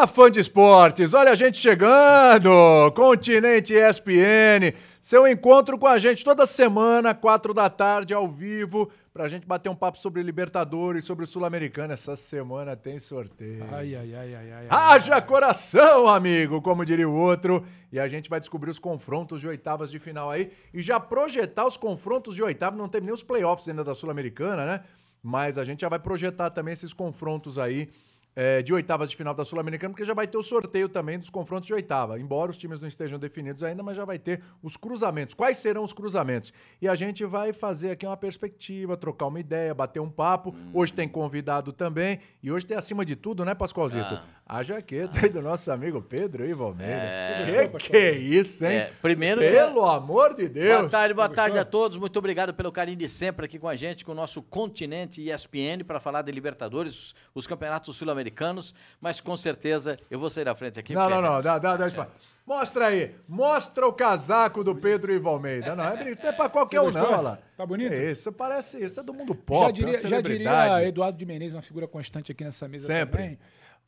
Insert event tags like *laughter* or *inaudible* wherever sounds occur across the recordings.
Olá, fã de esportes! Olha a gente chegando! Continente ESPN, seu encontro com a gente toda semana, quatro da tarde, ao vivo, pra gente bater um papo sobre Libertadores, sobre o Sul-Americano. Essa semana tem sorteio. Ai, ai, ai, ai, ai. Haja coração, amigo, como diria o outro. E a gente vai descobrir os confrontos de oitavas de final aí e já projetar os confrontos de oitavas. Não tem nem os playoffs ainda da Sul-Americana, né? Mas a gente já vai projetar também esses confrontos aí é, de oitavas de final da Sul-Americana, porque já vai ter o sorteio também dos confrontos de oitava. Embora os times não estejam definidos ainda, mas já vai ter os cruzamentos. Quais serão os cruzamentos? E a gente vai fazer aqui uma perspectiva, trocar uma ideia, bater um papo. Hum. Hoje tem convidado também. E hoje tem acima de tudo, né, Pascoalzito? Ah. A jaqueta ah. aí do nosso amigo Pedro Ivo Almeida. É... Que que é isso, hein? É, primeiro... Pelo amor de Deus! Boa tarde, boa tarde a todos. Muito obrigado pelo carinho de sempre aqui com a gente, com o nosso continente ESPN, para falar de Libertadores, os, os campeonatos sul-americanos. Mas com certeza eu vou sair da frente aqui. Não, não, não. Dá, dá, dá é. Mostra aí. Mostra o casaco do Pedro Ivo Almeida. Não, é, não é pra qualquer um, não, olha lá. Tá bonito? É isso, parece. Isso é do mundo pop. Já diria, já diria Eduardo de Menezes, uma figura constante aqui nessa mesa Sempre. também.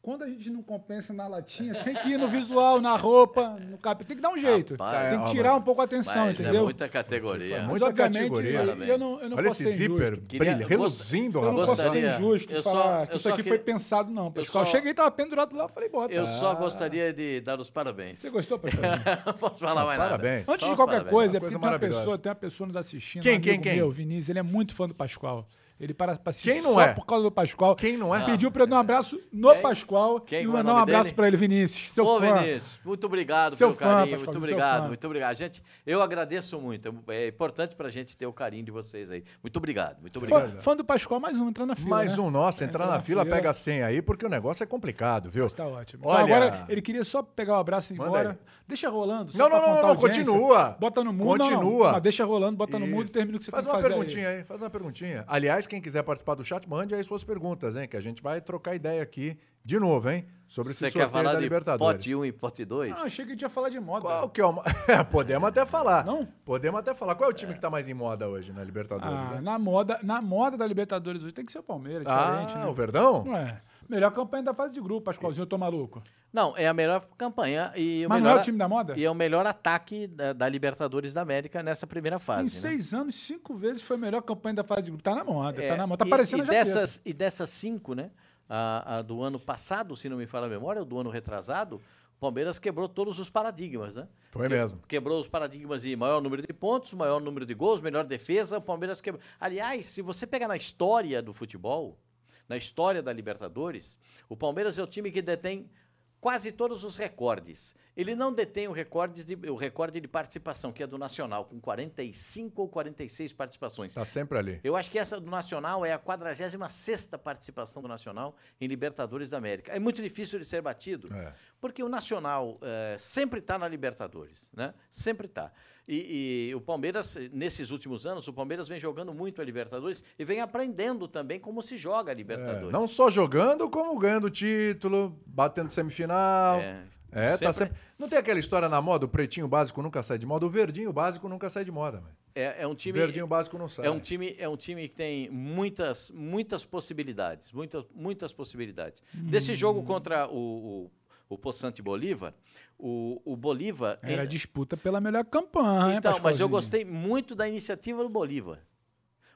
Quando a gente não compensa na latinha, tem que ir no visual, na roupa, no cap, tem que dar um jeito. Rapaz, tem que tirar um pouco a atenção, mas entendeu? É muita categoria. Mas, muita categoria. Eu, não, eu não Olha posso esse zíper brilha, reluzindo, Eu não posso ser injusto eu falar só, que isso aqui foi pensado, não. Pessoal, eu cheguei e tava pendurado lá, falei, bota. Eu só gostaria de dar os parabéns. Você gostou, *laughs* pessoal? não posso falar mais nada. Parabéns. Antes de qualquer coisa, é porque tem uma pessoa, tem uma pessoa nos assistindo. Quem, quem, quem? Meu, Vinícius, ele é muito fã do Pascoal. Ele para assistir Quem não só é? por causa do Pascoal. Quem não é? Pediu para eu dar um abraço no Quem? Pascoal Quem? e é o mandar um nome abraço dele? para ele, Vinícius. Seu Ô, fã. Vinícius, muito obrigado Seu pelo fã, carinho, Pascoal, muito obrigado, muito obrigado. Gente, eu agradeço muito. É importante pra gente ter o carinho de vocês aí. Muito obrigado, muito obrigado. Fã, fã do Pascoal, mais um, entrando na fila. Mais né? um, nossa, É, entrar entra na na fila, fila. pega a senha aí, porque o negócio é complicado, viu? Tá ótimo. Olha- Então agora ele queria só pegar o abraço e ir Manda embora. aí. Deixa rolando. só Não, pra não, não, não, continua. Bota no mudo. não, não. Continua. Deixa rolando, bota no mudo e termina o que você faz que uma perguntinha aí. faz uma perguntinha. Aliás, quem quiser participar do chat, mande aí suas perguntas, hein? Que a gente vai trocar ideia aqui de novo, hein? Sobre esse Você sorteio quer falar da de Libertadores. pote 1 e pote 2? Ah, achei que a gente ia falar de moda. Qual que é o... *laughs* É, Podemos até falar. Não? Podemos até falar. Qual é o time que tá mais em moda hoje na Libertadores? Ah, hein? na moda, na moda da Libertadores hoje tem que ser o Palmeiras, diferente, Ah, né? o Verdão? Não é. Melhor campanha da fase de grupo, Pascoalzinho, eu tô maluco. Não, é a melhor campanha e o Mas não melhor é o time da moda? e é o melhor ataque da, da Libertadores da América nessa primeira fase. Em né? seis anos, cinco vezes foi a melhor campanha da fase de grupo. Tá na moda, É, tá na moda. Tá e, parecendo e dessas e dessas cinco, né? A, a do ano passado, se não me falha a memória, ou do ano retrasado, o Palmeiras quebrou todos os paradigmas, né? Foi mesmo. Quebrou os paradigmas de maior número de pontos, maior número de gols, melhor defesa. O Palmeiras quebrou. Aliás, se você pegar na história do futebol, na história da Libertadores, o Palmeiras é o time que detém quase todos os recordes. Ele não detém o recorde de, o recorde de participação, que é do Nacional, com 45 ou 46 participações. Tá sempre ali. Eu acho que essa do Nacional é a 46ª participação do Nacional em Libertadores da América. É muito difícil de ser batido, É. porque o Nacional eh, sempre está na Libertadores, né? Sempre está. E, e o Palmeiras, nesses últimos anos, o Palmeiras vem jogando muito a Libertadores e vem aprendendo também como se joga a É, Libertadores. não só jogando, como ganhando título, batendo semifinal. É, É, tá sempre- sempre. Não tem aquela história na moda, o pretinho básico nunca sai de moda, o verdinho básico nunca sai de moda, velho. É, é um O time. verdinho básico não sai. É um time, é um time que tem muitas, muitas possibilidades, muitas, muitas possibilidades. Desse jogo contra o, o, o Poçante Bolívar, o, o Bolívar. Era disputa pela melhor campanha. então, mas eu gostei muito da iniciativa do Bolívar.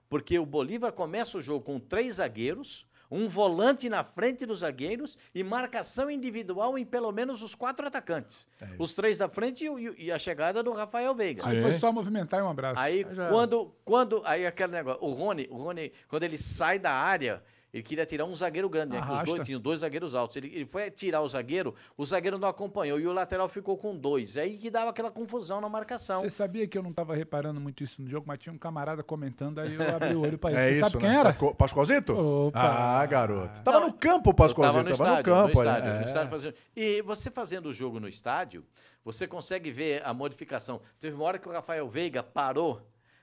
Porque o Bolívar começa o jogo com três zagueiros, um volante na frente dos zagueiros e marcação individual em pelo menos os quatro atacantes. É os três da frente e, o- e a chegada do Rafael Veiga. Aí foi só movimentar e um abraço. Aí já- quando, quando aí aquele negócio, o Rony, o Rony, quando ele sai da área, ele queria tirar um zagueiro grande, né? que Os dois tinham dois zagueiros altos. Ele, ele foi tirar o zagueiro, o zagueiro não acompanhou e o lateral ficou com dois. Aí que dava aquela confusão na marcação. Você sabia que eu não tava reparando muito isso no jogo, mas tinha um camarada comentando, aí eu *laughs* abri o olho pra isso. É Você isso, sabe quem né? era? Sacou? Pascoalzito? Opa. Ah, garoto. Tava Não, no campo o Pascoalzito, tava no tava estádio, no campo. no né? estádio, no É. estádio fazendo. E você fazendo o jogo no estádio, você consegue ver a modificação. Teve uma hora que o Rafael Veiga parou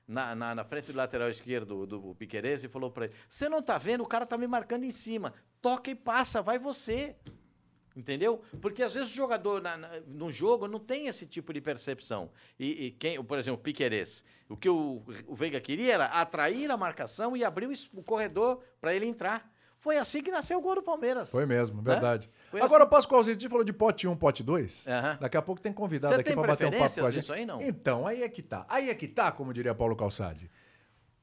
na, na, na frente do lateral esquerdo do, do Piquerez e falou para ele: Você não tá vendo? O cara tá me marcando em cima. Toca e passa, vai você. Entendeu? Porque às vezes o jogador na- na- no jogo não tem esse tipo de percepção. E, e quem, por exemplo, o Piquerez, o que o, o Veiga queria era atrair a marcação e abrir o, o corredor para ele entrar. Foi assim que nasceu o gol do Palmeiras. Foi mesmo, verdade. Foi Agora assim. o Pascoalzinho falou de pote 1, pote 2. Aham. Daqui a pouco tem convidado Você aqui tem pra bater um papo com a gente. disso aí, não? Então, aí é que tá. Aí é que tá, como diria Paulo Calçade.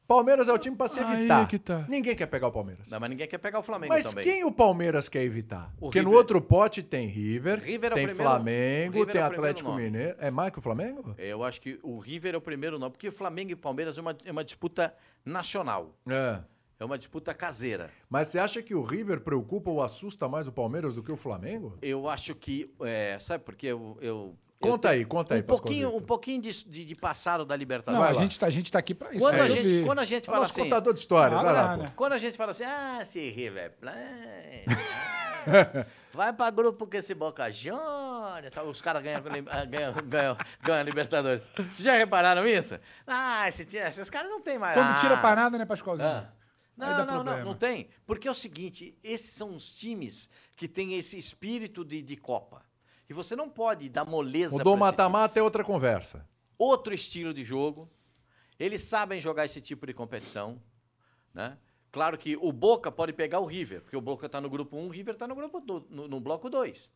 Palmeiras é o time pra se Aí evitar. é que tá. Ninguém quer pegar o Palmeiras. Não, mas ninguém quer pegar o Flamengo Mas também. quem o Palmeiras quer evitar? O Porque no River. outro pote tem River, River é o tem primeiro- Flamengo, River tem é o primeiro Atlético nome. Mineiro. É mais que o Flamengo? Eu acho que o River é o primeiro nome, porque Flamengo e Palmeiras é uma, é uma disputa nacional. É. É uma disputa caseira. Mas você acha que o River preocupa ou assusta mais o Palmeiras do que o Flamengo? Eu acho que. é, sabe por quê? Eu, eu, Conta eu aí, conta aí, um pouquinho, Pascoalzito. um pouquinho de, de, de passado da Não, Libertadores. a lá. gente, tá, a gente tá aqui pra isso. quando, pra a gente, quando a gente É fala nosso assim. contador de histórias. Ah, vai lá, né? Quando a gente fala assim, ah, esse River Plate. *laughs* ah, Vai pra grupo com esse Boca Juniors. tá, Os caras ganham, ganham, ganham, ganham a Libertadores. Vocês já repararam isso? Ah, esse, esses caras não tem mais. Quando ah, tira pra nada, né, Pascoalzinho? ah. Não, não, não, não tem. Porque é o seguinte, esses são os times que têm esse espírito de, de Copa. E você não pode dar moleza o time. mata-mata é outra conversa. Outro estilo de jogo. Eles sabem jogar esse tipo de competição. Né? Claro que o Boca pode pegar o River, porque o Boca está no grupo 1, o River está no grupo do- no, no bloco 2.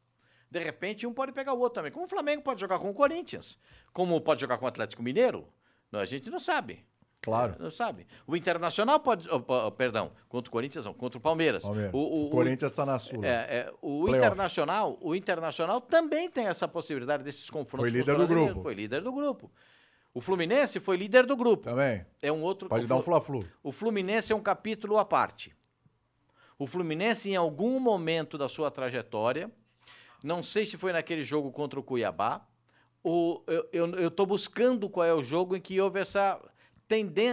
De repente, um pode pegar o outro também. Como o Flamengo pode jogar com o Corinthians, como pode jogar com o Atlético Mineiro, não, a gente não sabe. Claro. Não sabe. O Internacional pode. oh, oh, perdão, contra o Corinthians, não, contra o Palmeiras. Palmeiras. O, o- O Corinthians tá na Sula. É, é, o Playoff. Internacional, o Internacional também tem essa possibilidade desses confrontos. Foi com os líder do grupo. Foi líder do grupo. O Fluminense foi líder do grupo. Também. É um outro. Pode o dar um Flu- fla-flu. O Fluminense é um capítulo à parte. O Fluminense, em algum momento da sua trajetória, não sei se foi naquele jogo contra o Cuiabá, ou eu estou buscando qual é o jogo em que houve essa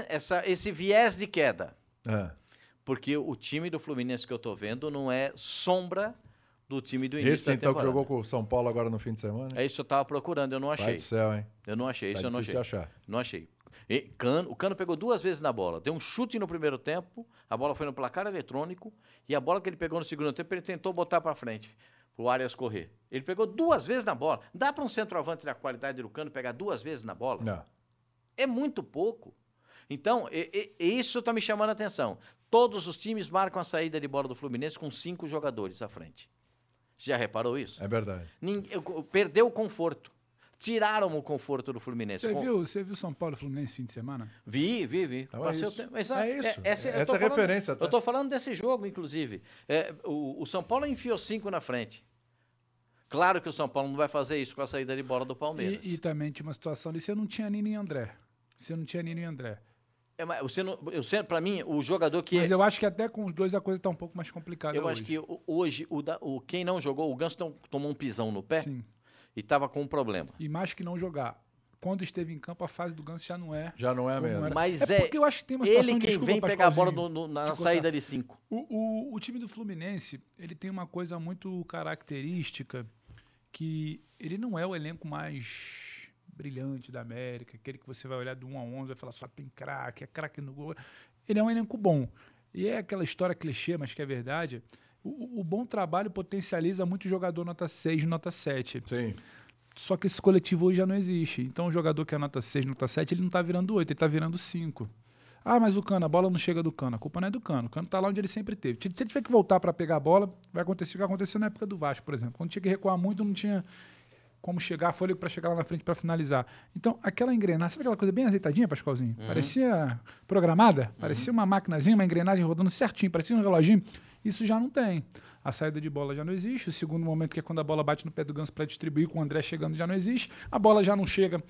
essa, esse viés de queda. É. Porque o time do Fluminense que eu estou vendo não é sombra do time do início Esse da então que jogou com o São Paulo agora no fim de semana? É isso que eu estava procurando, eu não Pai achei. do céu, hein? Eu não achei, isso Tá eu não achei. achar. Não achei. E Cano, o Cano pegou duas vezes na bola. Deu um chute no primeiro tempo, a bola foi no placar eletrônico, e a bola que ele pegou no segundo tempo, ele tentou botar para frente, pro Arias correr. Ele pegou duas vezes na bola. Dá para um centroavante da qualidade do Cano pegar duas vezes na bola? Não. É muito pouco. Então, e- e- isso está me chamando a atenção. Todos os times marcam a saída de bola do Fluminense com cinco jogadores à frente. Já reparou isso? É verdade. Ninguém- perdeu o conforto. Tiraram o conforto do Fluminense. Você Com- viu, você viu São Paulo e Fluminense fim de semana? Vi, vi, vi. Então é Passei o isso. tempo- Mas, É isso. essa, eu Essa tô é falando- referência, tá? Eu estou falando desse jogo, inclusive. É, o, o São Paulo enfiou cinco na frente. Claro que o São Paulo não vai fazer isso com a saída de bola do Palmeiras. E, e também tinha uma situação ali, você não tinha Nino e André. Você não tinha Nino e André. É, mas você não, eu sempre, para mim, o jogador que. Mas eu acho que até com os dois a coisa tá um pouco mais complicada eu hoje. acho que hoje, o, da- o- quem não jogou, o Ganso tom- tomou um pisão no pé Sim. e estava com um problema. E mais que não jogar. Quando esteve em campo, a fase do Ganso já não é. Já não é mesmo. era. Mas é é porque eu acho que tem uma situação Ele quem desculpa, vem pegar a bola no- no- na cortar. saída de cinco. O, o, o time do Fluminense, ele tem uma coisa muito característica que ele não é o elenco mais brilhante da América, aquele que você vai olhar do 1 a 11 e vai falar só tem craque, é craque no gol. Ele é um elenco bom. E é aquela história clichê, mas que é verdade. O, o bom trabalho potencializa muito jogador nota 6, nota 7. Sim. Só que esse coletivo hoje já não existe. Então o jogador que é nota 6, nota 7, ele não tá virando 8, ele tá virando 5. Ah, mas o Cano, a bola não chega do Cano. A culpa não é do Cano. O Cano tá lá onde ele sempre teve. Se ele tiver que voltar para pegar a bola, vai acontecer o que aconteceu na época do Vasco, por exemplo. Quando tinha que recuar muito, não tinha como chegar, fôlego para chegar lá na frente para finalizar. Então, aquela engrenagem, sabe aquela coisa bem azeitadinha, Pascoalzinho? Parecia programada, parecia uma maquinazinha, uma engrenagem rodando certinho, parecia um reloginho. Isso já não tem. A saída de bola já não existe. O segundo momento, que é quando a bola bate no pé do Ganso para distribuir, com o André chegando, já não existe. A bola já não chega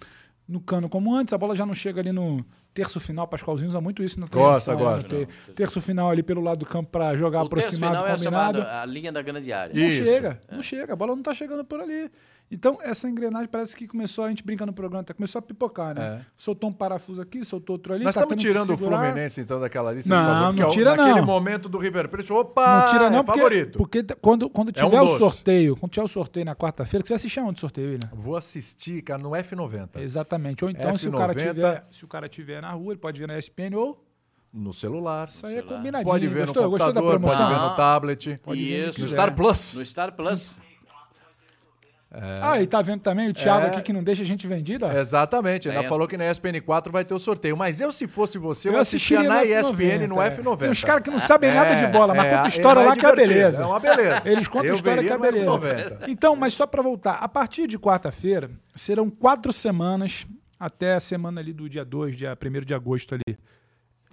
no cano como antes, a bola já não chega ali no terço final. Pascoalzinho usa muito isso na Gosta, né? gosta. Ter- Terço final ali pelo lado do campo para jogar O terço aproximado, final é combinado. chamado a linha da grande área. Não Isso, chega, não chega, a bola não tá chegando por ali. Então, essa engrenagem parece que começou, a gente brinca no programa, até começou a pipocar, né? É. Soltou um parafuso aqui, soltou outro ali. Nós tá estamos tirando o. Fluminense, então, daquela lista Não, de favoritos, não que é o- tira, naquele não. momento do River Plate. Opa, Não tira não, é porque, favorito. porque quando, quando É um tiver o doce. sorteio, quando tiver o sorteio na quarta-feira, você vai assistir onde o sorteio, William? Vou assistir, cara, no F90. Exatamente. Ou então, se o, cara F90. tiver, se o cara tiver na rua, ele pode ver na ESPN ou... No celular. Isso aí é combinadinho. Pode ver Gostou? no Gostou da computador, pode ver no tablet. Pode Isso. No Star. Plus. No Star Plus. Ah, e tá vendo também o Thiago É. aqui que não deixa a gente vendida? Exatamente, ainda Na falou que na ESPN 4 vai ter o sorteio. Mas eu, se fosse você, eu, Eu assistia assistiria na ESPN no é. F90. Tem uns caras que não sabem nada de bola, mas É, conta é história lá que é beleza. É uma beleza. Eles contam Eu história que é beleza. F90. Então, mas só pra voltar, a partir de quarta-feira, serão quatro semanas até a semana ali do dia 2, dia 1 de agosto ali.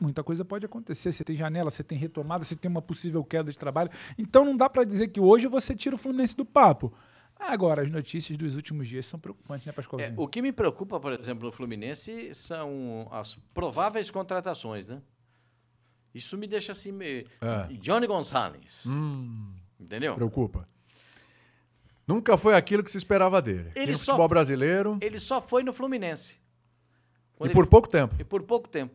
Muita coisa pode acontecer. Você tem janela, você tem retomada, você tem uma possível queda de trabalho. Então não dá pra dizer que hoje você tira o Fluminense do papo. Agora, as notícias dos últimos dias são preocupantes, né, É, Pascoalzinho? o que me preocupa, por exemplo, no Fluminense são as prováveis contratações, né? Isso me deixa assim. Me... É. Johnny Gonçalves. Hum, Entendeu? preocupa. Nunca foi aquilo que se esperava dele. Ele no só- futebol brasileiro Ele só foi no Fluminense. e por ele- pouco tempo. E por pouco tempo.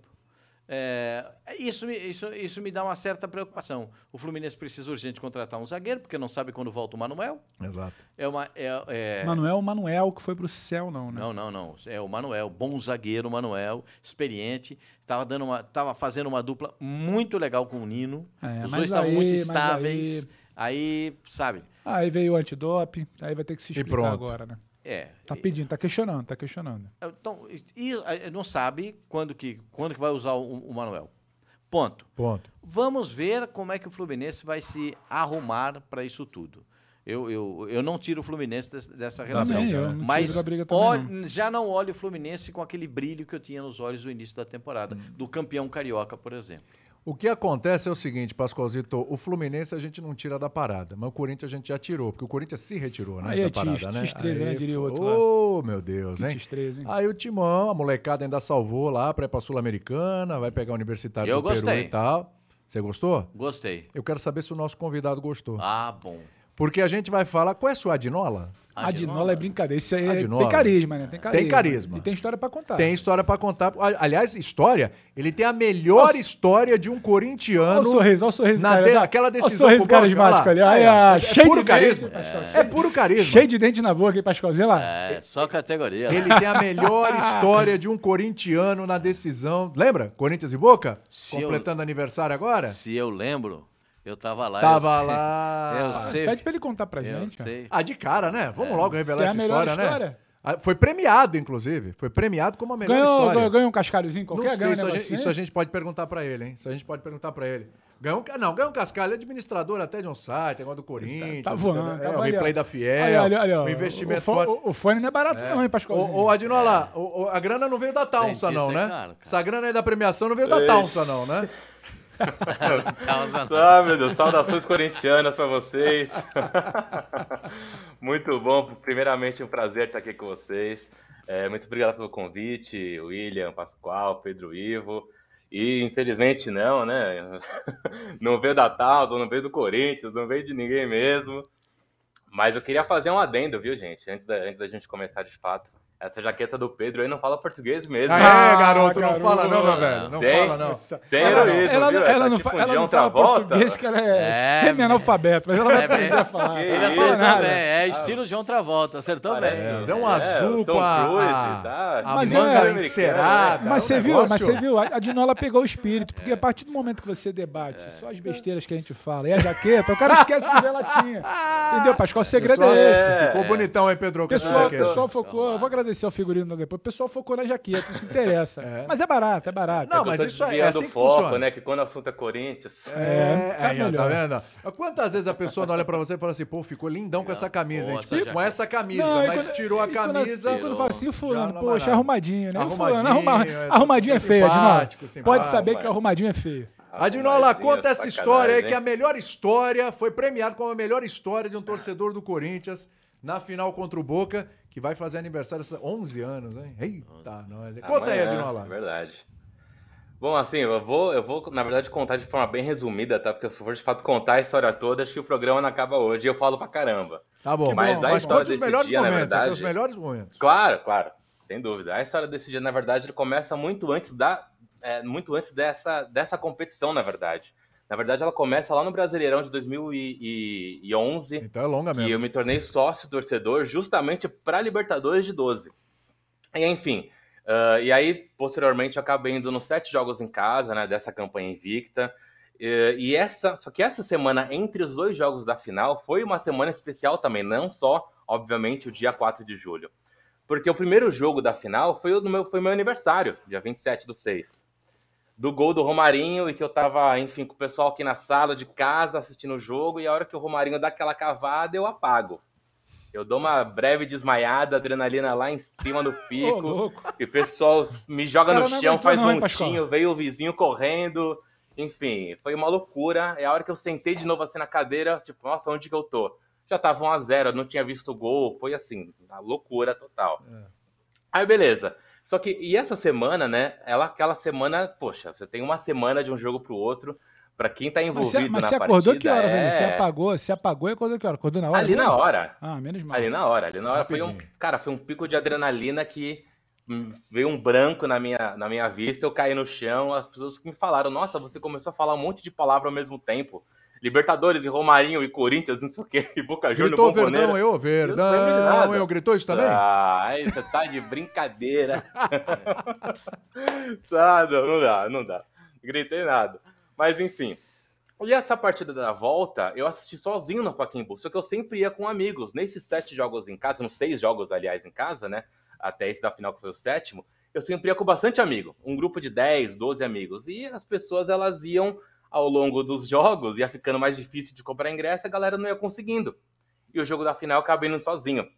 É, isso, me, isso, isso me dá uma certa preocupação. O Fluminense precisa urgente contratar um zagueiro, porque não sabe quando volta o Manuel. Exato. É uma. É, é- Manuel Manuel que foi pro céu, não, né? Não, não, não. É o Manuel, bom zagueiro, Manuel, experiente. Estava dando uma, tava fazendo uma dupla muito legal com o Nino. É, Os dois estavam aí- muito estáveis. Aí, sabe? Aí veio o antidope, aí vai ter que se explicar agora, né? É. Tá pedindo, tá questionando, tá questionando. Então, e, e, não sabe quando que, quando que vai usar o, o Manuel. Ponto. Ponto. Vamos ver como é que o Fluminense vai se arrumar para isso tudo. Eu, eu, eu não tiro o Fluminense des- dessa relação. Também, eu não mas da briga também, olhe- já não olho o Fluminense com aquele brilho que eu tinha nos olhos no início da temporada, Hum. do campeão carioca, por exemplo. O que acontece é o seguinte, Pascoalzito, o Fluminense a gente não tira da parada, mas o Corinthians a gente já tirou, porque o Corinthians se retirou, né, Aí da é parada, tis- né? tis-13, né, diria o outro lá. Ô, meu Deus, hein? Tis-13, hein? Aí o Timão, a molecada ainda salvou lá pra ir pra Sul-Americana, vai pegar o Universitário Eu do Peru gostei. e tal. Você gostou? Gostei. Eu quero saber se o nosso convidado gostou. Ah, bom. Porque a gente vai falar, qual é a sua Adinola? A Dinola é brincadeira. Isso aí é- Adinola. tem carisma, né? Tem carisma. Tem carisma. E tem história pra contar. Tem história pra contar. Aliás, história, ele tem a melhor Nossa. história de um Olha corintiano. o sorriso, olha o sorriso. Na cara, aquela olha o decisão sorriso carismático ali. olha. Olha, ó. É cheio puro de carisma. dente, Pascoal. É puro carisma. Cheio de dente na boca, hein, Pascoalzinho? Olha lá. É, só categoria. Ele tem a melhor *laughs* história de um corintiano na decisão. Lembra? Corinthians e Boca? Se eu- Completando aniversário agora? Se eu lembro, eu tava lá. Tava eu sei- lá. *laughs* Eu sei. Pede pra ele contar pra Eu gente. cara. sei. Ah, de cara, né? Vamos logo revelar é a essa melhor história, né? história. Ah, Foi premiado, inclusive. Foi premiado como a melhor Ganhou, história. ganhou, ganhou um cascalhozinho Não qualquer? sei, ganhou isso, um a gente, negocinho? isso a gente pode perguntar pra ele, hein? Isso a gente pode perguntar pra ele. Ganhou, um não, ganhou um cascalho, é administrador até de um site, negócio do Corinthians. Tá voando, entendeu? tá é, o voando. replay da Fiel, Olha, olha, olha, o investimento o, fo- fora. o, o fone não é barato não, hein, Pascoalzinho? Ô, ô Adinola, o- o- a grana não veio da Taunsa, não, é né? caro, cara. Essa grana aí da premiação não veio da Taunsa, não, né? *laughs* Ah, meu Deus, saudações corintianas pra vocês. *laughs* muito bom, primeiramente um prazer estar aqui com vocês. É, muito obrigado pelo convite, William, Pascoal, Pedro Ivo. E infelizmente não, né? *laughs* Não veio da Tausa, não veio do Corinthians, não veio de ninguém mesmo. Mas eu queria fazer um adendo, viu, gente? Antes da, antes da gente começar de fato. Essa jaqueta do Pedro aí não fala português mesmo. Ah, né? é, garoto, não garoto. fala não, meu velho. Não Sem- fala não. Sem Ela, heroísmo, ela, ela não, tipo um ela John não fala português, que ela é, É, semi-analfabeto, mas ela vai É, aprender bem- a falar. Ele isso, acertou nada. bem. É estilo João Travolta. Acertou Parece. bem. É, é um É, azul com a, a, tá? a Mas manga é- encerada. Mas é você um viu, mas você viu, a Dinola pegou o espírito, porque a partir do momento que você debate só as besteiras que a gente fala e a jaqueta, o cara esquece de ver a latinha. Entendeu, Pascoal? O segredo é esse. é. Ficou bonitão, hein, Pedro? O com essa pessoal, pessoal focou, eu vou agradecer ao figurino depois, o pessoal focou na jaqueta, isso que interessa. *laughs* Mas é barato, é barato. Não, Eu mas isso é- é assim o que foco, funciona. né? Que quando o assunto é Corinthians. É, sabe aí, ó, tá vendo? Quantas vezes a pessoa não olha pra você e fala assim, pô, ficou lindão com essa camisa, hein? Essa Tipo, com essa camisa, Não, mas quando- tirou a e quando camisa. assim, quando fala assim, o fulano, não poxa, nada. arrumadinho, né? O fulano, Arrumadinho, arruma, é, arrumadinho é feio, simpático, Pode saber que o arrumadinho é feio. Adinola, Arrumadinho, conta essa história aí, que a melhor história foi premiado como a melhor história de um torcedor do Corinthians na final contra o Boca, que vai fazer aniversário essa 11 anos, hein? Eita, nós. Conta aí, Adinola. é Verdade. Bom, assim, eu vou, eu vou, na verdade, contar de forma bem resumida, tá? Porque se for de fato contar a história toda, acho que o programa não acaba hoje e eu falo pra caramba. Tá bom, Mas bom, a mas os melhores dia, momentos, verdade- os melhores momentos. Claro, claro, sem dúvida. A história desse dia, na verdade, ele começa muito antes da, é, muito antes dessa, dessa competição, na verdade. Na verdade, ela começa lá no Brasileirão de 2011, Então é longa e mesmo. eu me tornei sócio torcedor justamente para Libertadores de 12. E enfim, ah, e aí posteriormente eu acabei indo nos sete jogos em casa, né, dessa campanha invicta. Eh, E essa, só que essa semana entre os dois jogos da final foi uma semana especial também, não só obviamente, o dia 4 de julho. Porque o primeiro jogo da final foi o meu, foi meu aniversário, dia 27 do 6. Do gol do Romarinho e que eu tava, enfim, com o pessoal aqui na sala de casa assistindo o jogo e a hora que o Romarinho dá aquela cavada, eu apago. Eu dou uma breve desmaiada, adrenalina lá em cima no *laughs* pico. Ô, e o pessoal me joga no chão, faz hein, montinho, veio o vizinho correndo. Enfim, foi uma loucura. É a hora que eu sentei de novo assim na cadeira, tipo, nossa, onde que eu tô? Já tava 1 a 0 eu não tinha visto o gol. Foi assim, uma loucura total. É. Aí, beleza. Só que, e essa semana, né? Ela, aquela semana, poxa, você tem uma semana de um jogo pro outro. Pra quem tá Mas envolvido você, mas na você acordou partida, que horas, é... velho? Você apagou, você apagou e acordou que hora? Acordou na hora? Ali mesmo? na hora. Ah, menos mal. Ali na hora, ali na hora foi um, cara, foi um pico de adrenalina que veio um branco na minha, na minha vista, eu caí no chão, as pessoas me falaram, nossa, você começou a falar um monte de palavra ao mesmo tempo. Libertadores e Romarinho e Corinthians, não sei o que, *laughs* e Boca Juniors, Gritou. Verdão, eu, Eu não Verdão, nada. eu. Gritou isso também? Ah, aí você tá de brincadeira. *laughs* ah, não, não dá, não dá. Gritei nada. Mas enfim. E essa partida da volta, eu assisti sozinho no Pacaembu, só que eu sempre ia com amigos. Nesses sete jogos em casa, nos seis jogos, aliás, em casa, né? Até esse da final que foi o sétimo, eu sempre ia com bastante amigo. Um grupo de 10, 12 amigos. E as pessoas, elas iam ao longo dos jogos, ia ficando mais difícil de comprar ingresso, a galera não ia conseguindo. E o jogo da final eu acabei indo sozinho.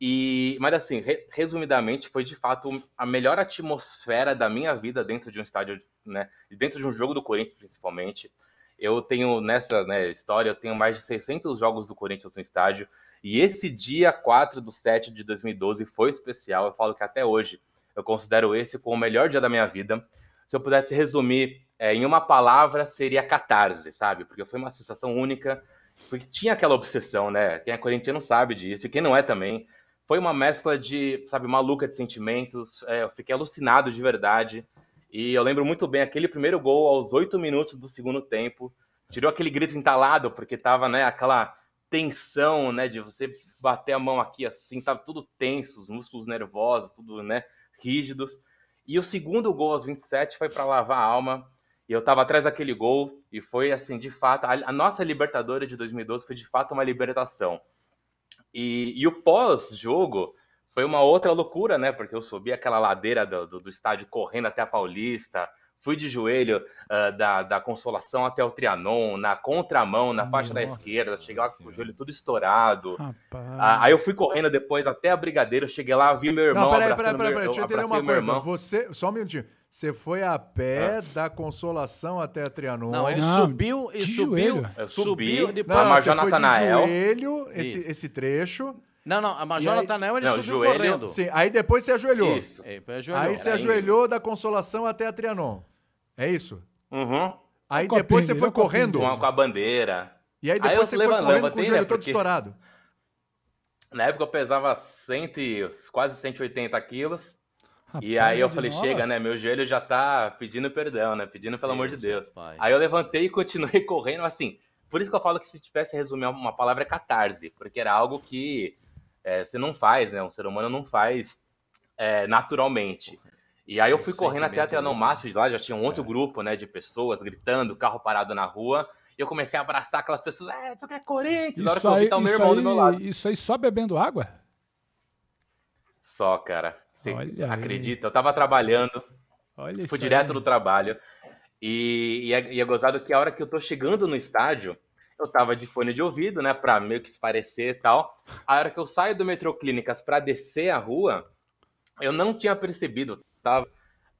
E, mas assim, re- resumidamente, foi de fato a melhor atmosfera da minha vida dentro de um estádio, né? Dentro de um jogo do Corinthians, principalmente. Eu tenho, nessa né, história, eu tenho mais de 600 jogos do Corinthians no estádio. E esse dia 4 do 7 de 2012 foi especial. Eu falo que até hoje eu considero esse como o melhor dia da minha vida. Se eu pudesse resumir é, em uma palavra, seria catarse, sabe? Porque foi uma sensação única. Porque tinha aquela obsessão, né? Quem é corintiano sabe disso, e quem não é também. Foi uma mescla de, sabe, maluca de sentimentos. É, eu fiquei alucinado de verdade. E eu lembro muito bem aquele primeiro gol aos oito minutos do segundo tempo. Tirou aquele grito entalado, porque tava, né, aquela tensão, né, de você bater a mão aqui assim, tava tudo tenso, os músculos nervosos, tudo, né, rígidos. E o segundo gol aos 27 foi para lavar a alma. E eu tava atrás daquele gol e foi assim, de fato, a, a nossa Libertadores de 2012 foi de fato uma libertação. E, e o pós-jogo foi uma outra loucura, né? Porque eu subi aquela ladeira do, do, do estádio correndo até a Paulista, fui de joelho ah, da, da Consolação até o Trianon, na contramão, na faixa da Nossa esquerda, cheguei lá com o joelho tudo estourado. Ah, aí eu fui correndo depois até a Brigadeiro, cheguei lá, vi meu irmão Não, peraí, peraí, peraí, peraí, deixa eu entender uma coisa. irmão. Você, só um minutinho. Você foi a pé da Consolação até a Trianon. Não, ele Não, subiu e subiu. joelho. Eu subi, Subiu depois. não, você foi de Natanael. joelho, esse, esse trecho. Não, não, a E aí- Natanael ele Não, subiu joelho- correndo. Sim, aí depois você ajoelhou. Isso. É, foi ajoelhou. Aí você Era ajoelhou da Consolação até a Trianon. É isso? Uhum. Aí copinho, depois você foi correndo. Com a, com a bandeira. E aí Aí depois eu você foi levantei, correndo com o né, joelho todo porque- estourado. Na época eu pesava 100, e- quase 180 quilos. E Rapaz, aí eu falei, chega, né? Meu joelho já tá pedindo perdão, né? Pedindo pelo amor de Deus, Deus. pai. Aí eu levantei e continuei *laughs* correndo, assim. Por isso que eu falo que se tivesse resumir uma palavra é catarse, porque era algo que é, você não faz, né? Um ser humano não faz é, naturalmente. E aí eu fui correndo até a sentimento Trianon lá, já tinha um outro É. grupo, né, de pessoas gritando, carro parado na rua. E eu comecei a abraçar aquelas pessoas, é, isso aqui é Corinthians. Na hora que Isso eu vi, aí, tá o meu irmão do meu lado. aí, isso aí só bebendo água? Só, cara. Você Olha aí. acredita? Eu tava trabalhando, Olha fui aí. direto do trabalho. E, e, é, e é gozado que a hora que eu tô chegando no estádio, eu tava de fone de ouvido, né, pra meio que se parecer e tal. A hora que eu saio do metrô Clínicas pra descer a rua, eu não tinha percebido, tava,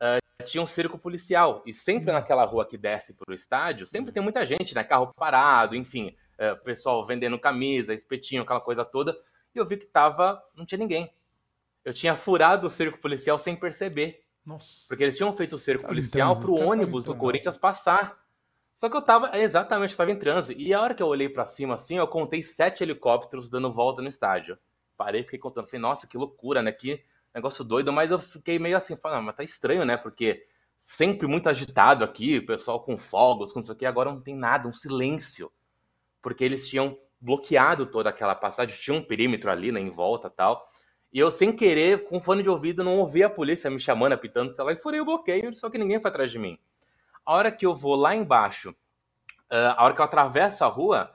ah, tinha um cerco policial. E sempre naquela rua que desce pro estádio, sempre tem muita gente, né, carro parado, enfim, eh, pessoal vendendo camisa, espetinho, aquela coisa toda. E eu vi que tava, não tinha ninguém. Eu tinha furado o cerco policial sem perceber. Nossa. Porque eles tinham feito o cerco em policial pro o em ônibus do transe. Corinthians passar. Só que eu tava, exatamente, tava em transe. E a hora que eu olhei pra cima assim, eu contei sete helicópteros dando volta no estádio. Parei, fiquei contando. Falei, nossa, que loucura, né? Que negócio doido. Mas eu fiquei meio assim, falando, ah, mas tá estranho, né? Porque sempre muito agitado aqui, o pessoal com fogos, com isso aqui. Agora não tem nada, um silêncio. Porque eles tinham bloqueado toda aquela passagem, tinha um perímetro ali, né, em volta tal. E eu, sem querer, com fone de ouvido, não ouvi a polícia me chamando, apitando, sei lá, e furei o bloqueio, só que ninguém foi atrás de mim. A hora que eu vou lá embaixo, a hora que eu atravesso a rua,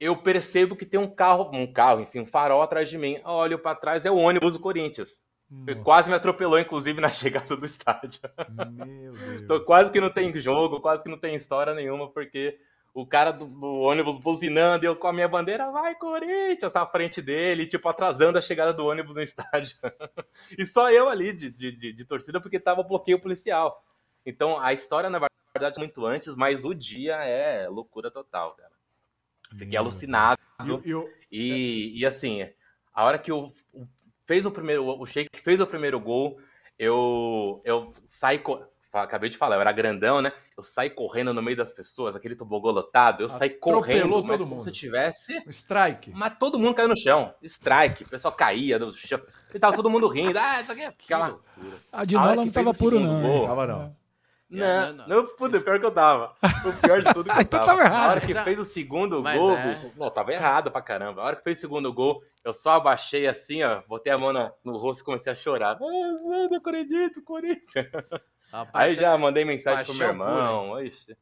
eu percebo que tem um carro, um carro, enfim, um farol atrás de mim. Eu olho para trás, é o ônibus do Corinthians. Quase me atropelou, inclusive, *laughs* na chegada do estádio. Meu Deus. Então, quase que não tem jogo, quase que não tem história nenhuma, porque o cara do, do ônibus buzinando e eu com a minha bandeira, vai Corinthians, na frente dele, tipo, atrasando a chegada do ônibus no estádio. *laughs* e só eu ali de, de, de, de torcida, porque tava bloqueio policial. Então, a história, na verdade, é muito antes, mas o dia é loucura total, cara. Fiquei Meu alucinado. E, e o- E, e assim, a hora que o, fez o primeiro, o Sheik fez o primeiro gol, eu eu saí, acabei de falar, eu era grandão, né? Eu saí correndo no meio das pessoas, aquele tobogã lotado, eu saí correndo, todo mas como mundo. se tivesse, strike. mas todo mundo caiu no chão, strike, o pessoal caía no chão, e tava todo mundo rindo, ah, isso aqui é aquela... A de A hora Nola não tava puro, não. gol? Tava não. Não, não, não, puta, pior que eu tava. O pior de tudo que *laughs* eu Então tava. errado. A hora que Então- fez o segundo Mas gol, é. bicho, não, tava errado pra caramba. A hora que fez o segundo gol, eu só abaixei assim, ó, botei a mão na- no rosto e comecei a chorar. Ah, eu não acredito, Corinthians. Aí já mandei mensagem pro meu pura, irmão. Ixi,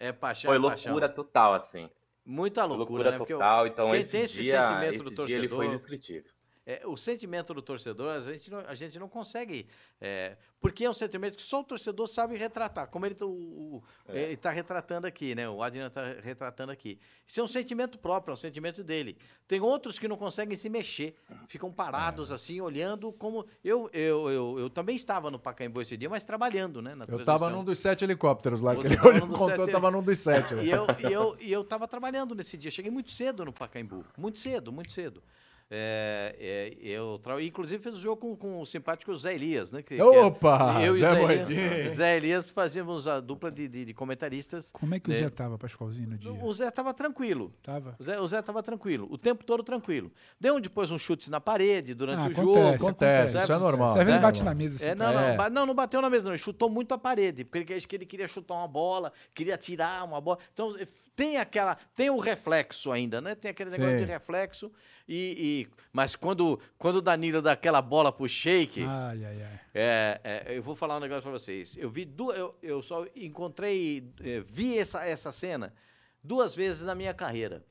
É paixão, foi é loucura paixão. total, assim. Muita loucura, Loucura, né? Total. Então quem esse tem esse dia, sentimento do esse dia ele foi torcedor- indescritível. É, o sentimento do torcedor, a gente não, a gente não consegue. é, porque é um sentimento que só o torcedor sabe retratar, como ele, tá- o- É. está retratando aqui, né? O Adriano está retratando aqui. Isso é um sentimento próprio, é um sentimento dele. Tem outros que não conseguem se mexer, ficam parados É. assim, olhando como. Eu, eu, eu, eu também estava no Pacaembu esse dia, mas trabalhando, né? Eu tava transmissão. num dos sete helicópteros lá, que ele contou, sete- eu tava num dos sete. *laughs* E eu, e, eu, e eu trabalhando nesse dia. Cheguei muito cedo no Pacaembu. Muito cedo, muito cedo. É, é, eu tra... Inclusive fiz o jogo com, com o simpático Zé Elias, né? que- que é- Opa! eu e o Zé Zé. Elias, Zé Elias fazíamos a dupla de, de, de comentaristas. Como é que o né? Zé tava, Pascoalzinho, no dia? O Zé tava tranquilo. Tava? O Zé, o Zé tava tranquilo, o tempo todo tranquilo. Deu depois uns chutes na parede durante Ah, o acontece, jogo. Acontece, Sabe? isso é normal. Você é bate normal. na mesa assim. É, não, não, É. não, não bateu na mesa, não. Ele chutou muito a parede, porque ele, acho que ele queria chutar uma bola, queria tirar uma bola. Então, tem aquela. Tem o reflexo ainda, né? Tem aquele negócio Sim. de reflexo. E, e- mas quando, quando o Danilo dá aquela bola pro shake. Ai, ai, ai. É, é, eu vou falar um negócio pra vocês. Eu vi du eu, eu só encontrei, eh, vi essa, essa cena duas vezes na minha carreira.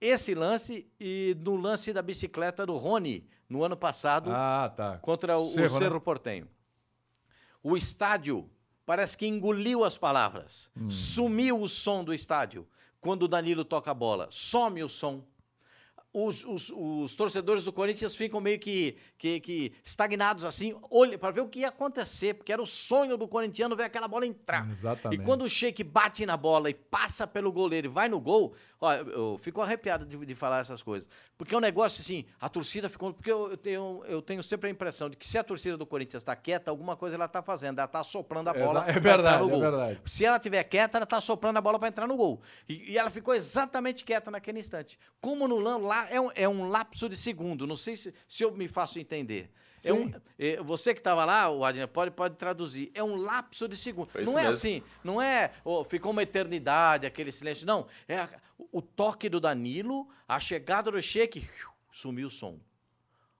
Esse lance e no lance da bicicleta do Rony, no ano passado, Ah, tá. contra o Cerro, o né? Cerro Portenho. O estádio parece que engoliu as palavras. Hum. Sumiu o som do estádio quando o Danilo toca a bola. Some o som. Os, os- os torcedores do Corinthians ficam meio que, que, que estagnados assim, para ver o que ia acontecer, porque era o sonho do corintiano ver aquela bola entrar. Exatamente. E quando o Sheik bate na bola e passa pelo goleiro e vai no gol, ó, eu, eu fico arrepiado de, de falar essas coisas. Porque é um negócio assim, a torcida ficou. Porque eu, eu tenho, eu tenho sempre a impressão de que se a torcida do Corinthians está quieta, alguma coisa ela está fazendo. Ela está soprando a bola. é entrar verdade, no é gol. verdade. Se ela estiver quieta, ela está soprando a bola para entrar no gol. E, e ela ficou exatamente quieta naquele instante. Como no lá é um, é um lapso de segundo. Não sei se, se eu me faço entender. É um, Sim. é, você que estava lá, o Adriano, pode, pode traduzir. É um lapso de segundo. Foi não isso é mesmo. assim, não é oh, ficou uma eternidade, aquele silêncio. Não, é a- o toque do Danilo, a chegada do Sheik, sumiu o som.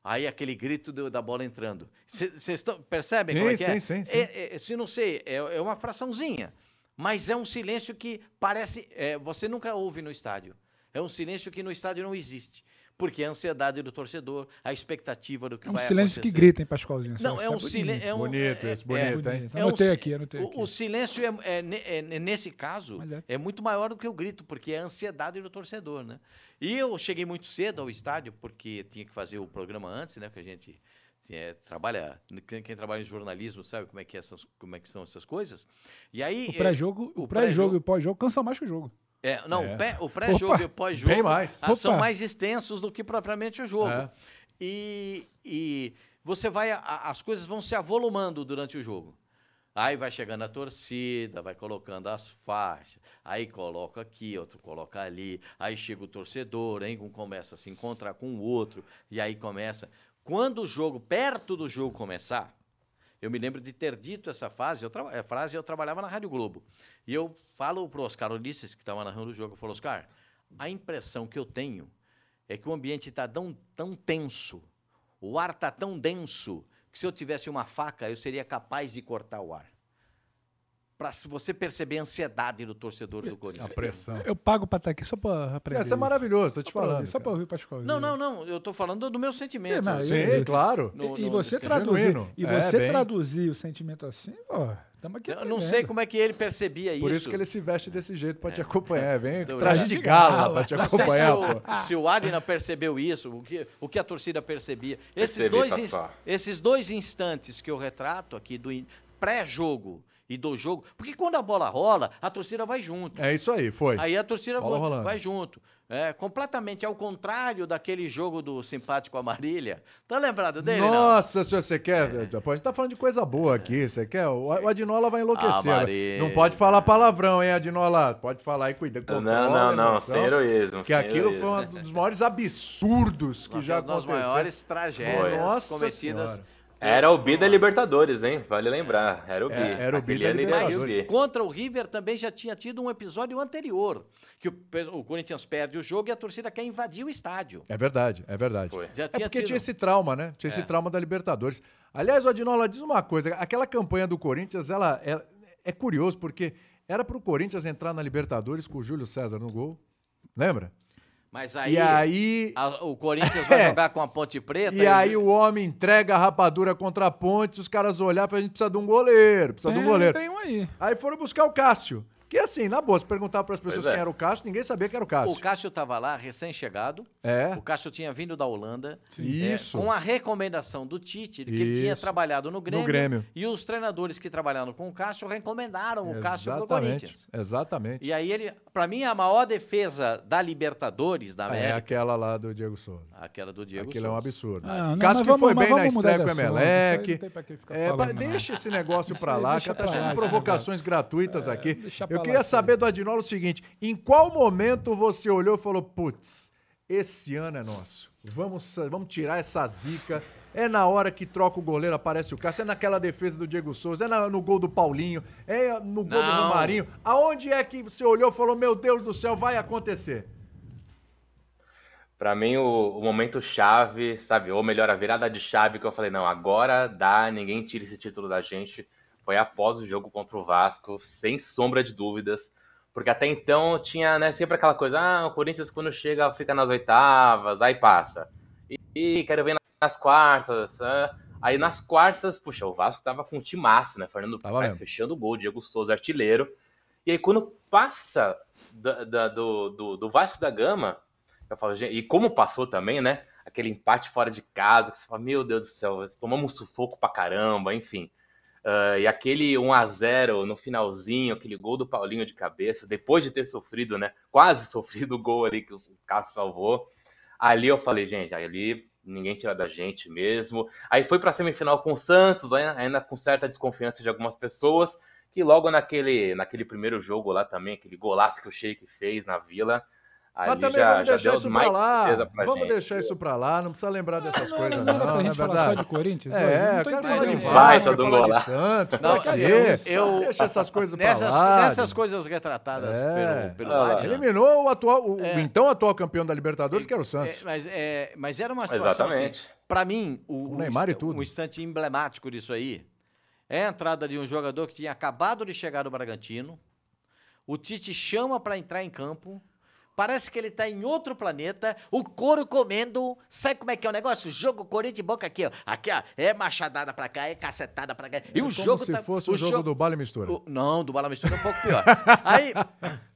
Aí aquele grito do- da bola entrando. Vocês percebem Sim, como é que é? sim, sim, sim. É, é, se não sei, é, é uma fraçãozinha. Mas é um silêncio que parece. é, você nunca ouve no estádio. É um silêncio que no estádio não existe. Porque a ansiedade do torcedor, a expectativa do que É um vai silêncio que acontecer. grita, hein, Pascoalzinho? Não, Você é um silêncio. É um, Bonito é, esse, bonito, é, hein? bonito. é um Anotei aqui, anotei o- aqui. O, silêncio é, é ne- é- é nesse caso é. é. muito maior do que o grito, porque é a ansiedade do torcedor, né? E eu cheguei muito cedo ao estádio, porque tinha que fazer o programa antes, né? Que a gente é, trabalha, quem, trabalha em jornalismo sabe como é que, é essas, como é que são essas coisas. E aí O pré-jogo, o o pré-jogo pré-jogo- e o pós-jogo cansam mais que o jogo. É, não, É. o pré-jogo e o pós-jogo ah, são mais extensos do que propriamente o jogo. É. E, e você vai, a- as coisas vão se avolumando durante o jogo. Aí vai chegando a torcida, vai colocando as faixas, aí coloca aqui, outro coloca ali, aí chega o torcedor, aí um começa a se encontrar com o outro, e aí começa. Quando o jogo, perto do jogo começar, eu me lembro de ter dito essa fase, eu eh, frase, eu trabalhava na Rádio Globo. E eu falo pro Oscar Ulisses, que estava narrando o jogo, eu falo, Oscar, a impressão que eu tenho é que o ambiente está tão, tão tenso, o ar está tão denso, que se eu tivesse uma faca, eu seria capaz de cortar o ar. Pra você perceber a ansiedade do torcedor do A Corinthians. pressão. Eu pago pra estar aqui só pra aprender. Essa é isso. maravilhoso, tô te Só pra ouvir, falando. Só pra cara. ouvir o Pascoal. Não, não, não. Eu tô falando do meu sentimento. É, mas assim. Sim, claro. No- E, no- você é traduzir, e É, você bem. traduzir o sentimento assim, ó, estamos aqui Eu não sei como é que ele percebia Por isso. isso que ele se veste desse jeito pra te acompanhar. Vem Tô traje de gala pra te Não sei se acompanhar, o, se o percebeu isso, o que, o que a torcida percebia. Esses, Percebi, dois, esses dois instantes que eu retrato aqui do pré-jogo e do jogo, porque quando a bola rola, a torcida vai junto. É isso aí, foi. Aí a torcida Bola vai, rolando. vai junto. É, completamente ao contrário daquele jogo do simpático Amarília. Tá lembrado dele? não? Nossa, se você quer. Pô, a gente tá falando de coisa boa aqui. Você quer? O Adinola vai enlouquecer. Não pode falar palavrão, hein, Adinola? Pode falar aí, cuida. Não, controla não, não, emoção, sem heroísmo. Que sem aquilo heroísmo. foi um dos maiores absurdos que Uma já das aconteceu. maiores tragédias Nossa cometidas. Senhora. Era o bi da Libertadores, hein? Vale lembrar. Era o bi. É, era o bi Aquele da o Libertadores. bi. Contra o River também já tinha tido um episódio anterior, que o, o Corinthians perde o jogo e a torcida quer invadir o estádio. É verdade, é verdade. Foi. Já É tinha porque tido. tinha esse trauma, né? Tinha esse trauma da Libertadores. Aliás, o Adinola diz uma coisa: aquela campanha do Corinthians, ela é, é curioso, porque era pro Corinthians entrar na Libertadores com o Júlio César no gol. Lembra? Mas aí, e aí. a- o Corinthians vai *laughs* É. jogar com a Ponte Preta. E aí o homem entrega a rapadura contra a ponte, os caras olharam e falaram, a gente precisa de um goleiro, precisa de um Tem- goleiro. Tem um aí. Aí foram buscar o Cássio. Que assim, na boa, se perguntar para as pessoas é. quem era o Cássio, ninguém sabia quem era o Cássio. O Cássio estava lá, recém-chegado. É. O Cássio tinha vindo da Holanda. Isso. é, com a recomendação do Tite, que ele tinha trabalhado no Grêmio, Grêmio. E os treinadores que trabalharam com o Cássio recomendaram o Cássio pro Exatamente, Corinthians. Exatamente. E aí ele, para mim, a maior defesa da Libertadores da É América, aquela lá do Diego Souza. aquela do Diego Aquilo é um Souza. absurdo. Ah, não, Cássio que vamos- foi bem na estreia com o Emelec. não que É, falando, não. deixa esse negócio pra aí lá, que tá aí. provocações gratuitas aqui. deixa pra Eu lá queria saber do Adinola o seguinte: em qual momento você olhou e falou, putz, esse ano é nosso. Vamos, sa- vamos tirar essa zica. É na hora que troca o goleiro, aparece o Cássio. É naquela defesa do Diego Souza. É na- no gol do Paulinho. É no gol do Não. Romarinho. Aonde é que você olhou e falou, meu Deus do céu, vai acontecer? Pra mim, o, o momento chave, sabe? Ou melhor, a virada de chave que eu falei, não, agora dá, ninguém tira esse título da gente. Foi após o jogo contra o Vasco, sem sombra de dúvidas. Porque até então tinha né, sempre aquela coisa, ah, o Corinthians quando chega fica nas oitavas, aí passa. E, e quero ver nas quartas. ah. Aí nas quartas, puxa, o Vasco tava com um timaço, né? Fernando Tava mesmo. fechando o gol, Diego Souza artilheiro. E aí quando passa da- do, do, do Vasco da Gama, eu falo, gente, e como passou também, né? Aquele empate fora de casa, que você fala, meu Deus do céu, tomamos um sufoco pra caramba, enfim. Ah, e aquele 1 a 0 no finalzinho, aquele gol do Paulinho de cabeça, depois de ter sofrido, né? Quase *laughs* sofrido o gol ali que o Cássio salvou. Ali eu falei, gente, ali ninguém tira da gente mesmo. Aí foi pra semifinal com o Santos, ainda, ainda com certa desconfiança de algumas pessoas, que logo naquele, naquele primeiro jogo lá também, aquele golaço que o Sheik fez na Vila, Mas ali também já, vamos deixar isso pra mais lá. Vamos gente. deixar isso pra lá. Não precisa lembrar dessas Não, coisas, não, não. não pra não gente é falar só de Corinthians? É, eu quero falar de Vasco, falar mundo Santos. Não, eu- Deixa essas coisas pra Nessas, lá. nessas coisas retratadas É. pelo, pelo Ah. Eliminou o, atual, o É. então atual campeão da Libertadores, que era o É, Santos. mas, é, mas era uma situação Exatamente. assim. Pra mim, o, O Neymar e tudo. um instante emblemático disso aí é a entrada de um jogador que tinha acabado de chegar do Bragantino. O Tite chama pra entrar em campo. Parece que ele tá em outro planeta, o couro comendo. Sabe como é que é o negócio? Jogo Corinthians de boca aqui, ó. Aqui, ó. É machadada pra cá, é cacetada pra cá. E É o como jogo se tá. fosse o, jogo do Bala e Mistura. O- não, do Bala Mistura é um pouco pior. *laughs* aí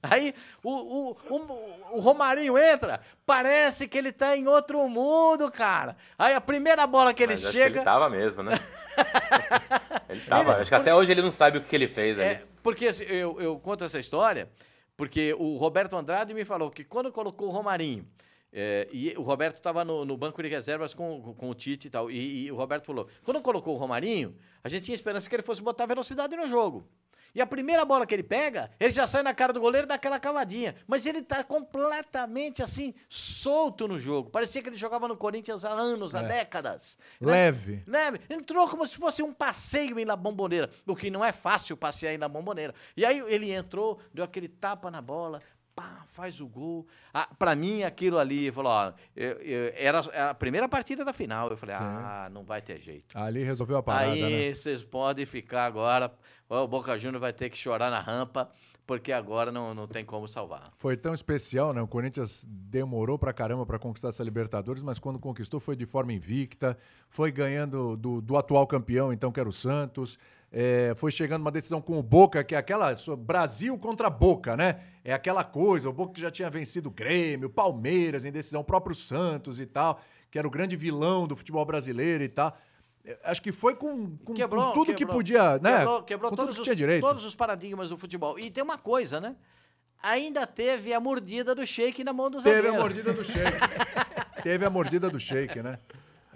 aí o, o, o, o Romarinho entra, parece que ele tá em outro mundo, cara. Aí a primeira bola que ele Mas acho que chega. ele tava mesmo, né? *laughs* ele tava. Ele- acho que até hoje ele não sabe o que ele fez É, ali. porque assim, eu, eu conto essa história porque o Roberto Andrade me falou que quando colocou o Romarinho, é, e o Roberto estava no, no banco de reservas com, com, o Tite e tal, e, e o Roberto falou: quando colocou o Romarinho, a gente tinha esperança que ele fosse botar velocidade no jogo. E a primeira bola que ele pega, ele já sai na cara do goleiro e dá aquela cavadinha. Mas ele tá completamente assim, solto no jogo. Parecia que ele jogava no Corinthians há anos, há décadas. né? Leve. Né? Entrou como se fosse um passeio em La Bomboneira, o que não é fácil passear em La Bomboneira. E aí ele entrou, deu aquele tapa na bola, pá, faz o gol. Ah, pra mim, aquilo ali, falou, ó, eu- eu- era a primeira partida da final. Eu falei, ah, não vai ter jeito. Ali resolveu a parada, né? Aí vocês podem ficar agora. O Boca Juniors vai ter que chorar na rampa, porque agora não, não tem como salvar. Foi tão especial, né? O Corinthians demorou pra caramba pra conquistar essa Libertadores, mas quando conquistou foi de forma invicta, foi ganhando do, do atual campeão, então, que era o Santos. É, foi chegando uma decisão com o Boca, que é aquela Brasil contra Boca, né? É aquela coisa, o Boca que já tinha vencido o Grêmio, Palmeiras em decisão, o próprio Santos e tal, que era o grande vilão do futebol brasileiro e tal. É, Acho que foi com, com- com tudo que quebrou. podia, né? Quebrou, quebrou com tudo todos, que os, tinha direito. todos os paradigmas do futebol. E tem uma coisa, né? Ainda teve a mordida do shake na mão do Teve zagueiro. a mordida do shake. *laughs* Teve a mordida do shake, né?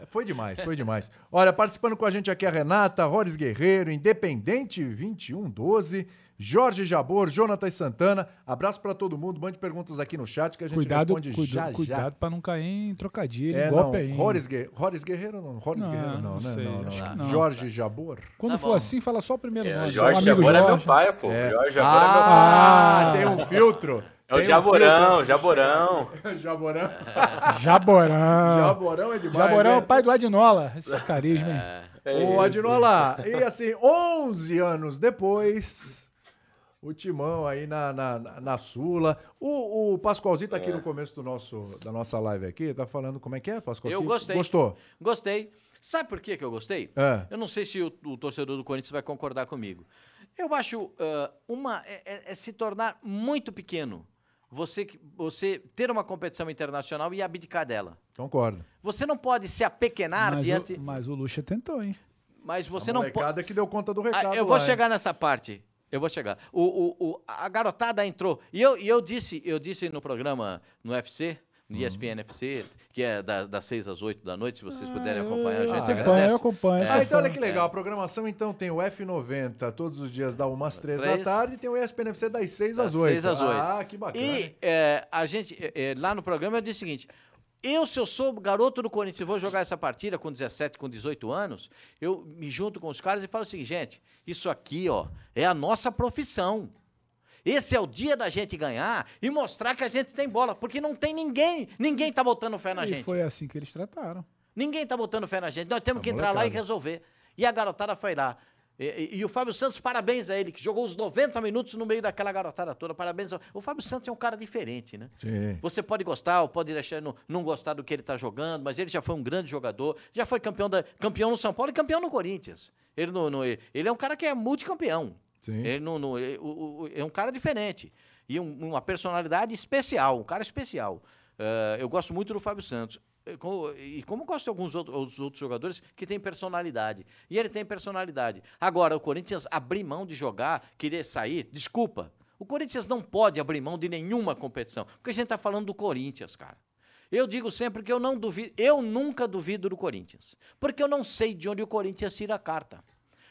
Foi demais, foi demais. Olha, participando com a gente aqui a Renata, Rores Guerreiro, Independente 2112, Jorge Jabor, Jonatas Santana. Abraço pra todo mundo. Mande perguntas aqui no chat que a gente Cuidado, responde cuidado, já cuidado já. pra não cair em trocadilho, É, em não, golpe aí. Rores, Guer... Rores Guerreiro não, Rores Não, Guerreiro não, não né? sei, não, não. não. Jorge Jabor. Quando Tá for bom. assim, fala só o primeiro É, nome. Jorge o amigo Jabor é meu pai, pô. É. Jorge Jabor é meu pai. Ah, tem um filtro. É o um Jaborão, filtro. Jaborão. Jaborão. *laughs* *laughs* Jaborão. Jaborão é demais. Jaborão é né? o pai do Adinola. Esse carisma, hein? É Ô, isso. Adinola, e assim, 11 anos depois, o Timão aí na, na, na- Sula. O, o Pascoalzinho tá aqui no começo do nosso, da nossa live aqui, tá falando como é que é, Pascoal? Eu gostei. Gostou? Gostei. Sabe por que que eu gostei? É. Eu não sei se o, o torcedor do Corinthians vai concordar comigo. Eu acho ah, uma é, é- é se tornar muito pequeno. Você, que- você ter uma competição internacional e abdicar dela. Concordo. Você não pode se apequenar Mas, diante. o, mas o Lucha tentou, hein? Mas você a não pode. que deu conta do Ah, recado eu vou lá, hein? chegar nessa parte. Eu vou chegar. O, o, o- a garotada entrou. E eu, e eu disse, eu disse no programa no UFC, no Uhum. ESPN FC, que é da- das 6 às 8 da noite, se vocês puderem acompanhar, a eu gente acompanho, agradece. eu acompanho. Ah, sou então olha que legal. A programação, então, tem o F90 todos os dias, da 1 às 3 da Três. tarde, e tem o ESPNFC das 6 às Das 8. 6 às 8. Ah, que bacana. E é, a gente, é, é, lá no programa, eu disse o seguinte: eu, se eu sou garoto do Corinthians e vou jogar essa partida com 17, com 18 anos, eu me junto com os caras e falo o seguinte, gente, isso aqui, ó, é a nossa profissão. Esse é o dia da gente ganhar e mostrar que a gente tem bola, porque não tem ninguém, ninguém tá botando fé na E gente. foi assim que eles trataram. Ninguém tá botando fé na gente. Nós temos A que entrar lá e molecada. resolver. E a garotada foi lá. E, e- e o Fábio Santos, parabéns a ele, que jogou os 90 minutos no meio daquela garotada toda. Parabéns. ao- O Fábio Santos é um cara diferente, né? Sim. Você pode gostar ou pode deixar não, não gostar do que ele está jogando, mas ele já foi um grande jogador, já foi campeão, da, campeão no São Paulo e campeão no Corinthians. Ele, não, não- ele é um cara que é multicampeão. Sim. Ele não, não- é, o- o- é um cara diferente. E um- uma personalidade especial, um cara especial. Eh, eu gosto muito do Fábio Santos. Eh, E como gosto de alguns outros, os outros jogadores que têm personalidade. E ele tem personalidade. Agora, o Corinthians abrir mão de jogar, querer sair, desculpa. O Corinthians não pode abrir mão de nenhuma competição. Porque a gente está falando do Corinthians, cara. Eu digo sempre que eu não duvido, eu nunca duvido do Corinthians. Porque eu não sei de onde o Corinthians tira a carta.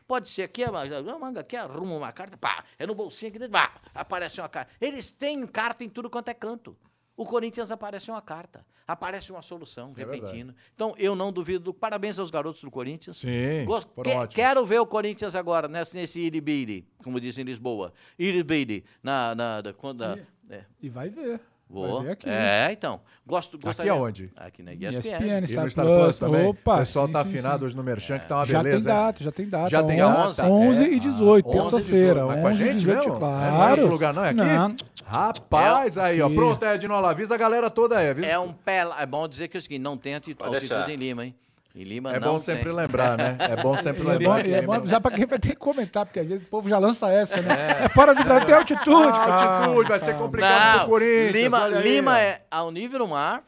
Pode ser aqui, a manga aqui, arruma uma carta, pá, é no bolsinho aqui dentro, pá, aparece uma carta. Eles têm carta em tudo quanto é canto. O Corinthians aparece uma carta, aparece uma solução É repentina. Então, eu não duvido. Parabéns aos garotos do Corinthians. Sim, Gosto- que- quero ver o Corinthians agora, nesse, nesse iribiri, como dizem em Lisboa. Iribiri, na... na da, quando, é, E vai ver. Vou. Aqui. É, então. Gosto, gostaria- aonde? Aqui na ESPN, ESPN. E Star no Star Plus Plus, também. opa, o pessoal sim, tá sim, afinado sim. hoje no Merchan, que tá uma já beleza. tem hein? data, já tem data. Já tem 11, data? 11 É. e 18, Ah, 11 e terça-feira. 18. Mas com a 11 gente 18, mesmo? claro. Não é outro lugar, não? É aqui? Não. Rapaz, aí, ó. aqui. Pronto, Ednola, avisa a galera toda aí. Avisa. É um pé. É bom dizer que é o seguinte: não tem altitude em Lima, hein? Em Lima É não bom sempre tem. lembrar, né? É bom sempre *laughs* E é lembrar. é bom avisar pra quem vai ter que comentar, porque às vezes o povo já lança essa, né? É, fora do Brasil, tem altitude, Ah, altitude, vai ser complicado pro Não, Corinthians. Lima, Lima é ao nível do mar.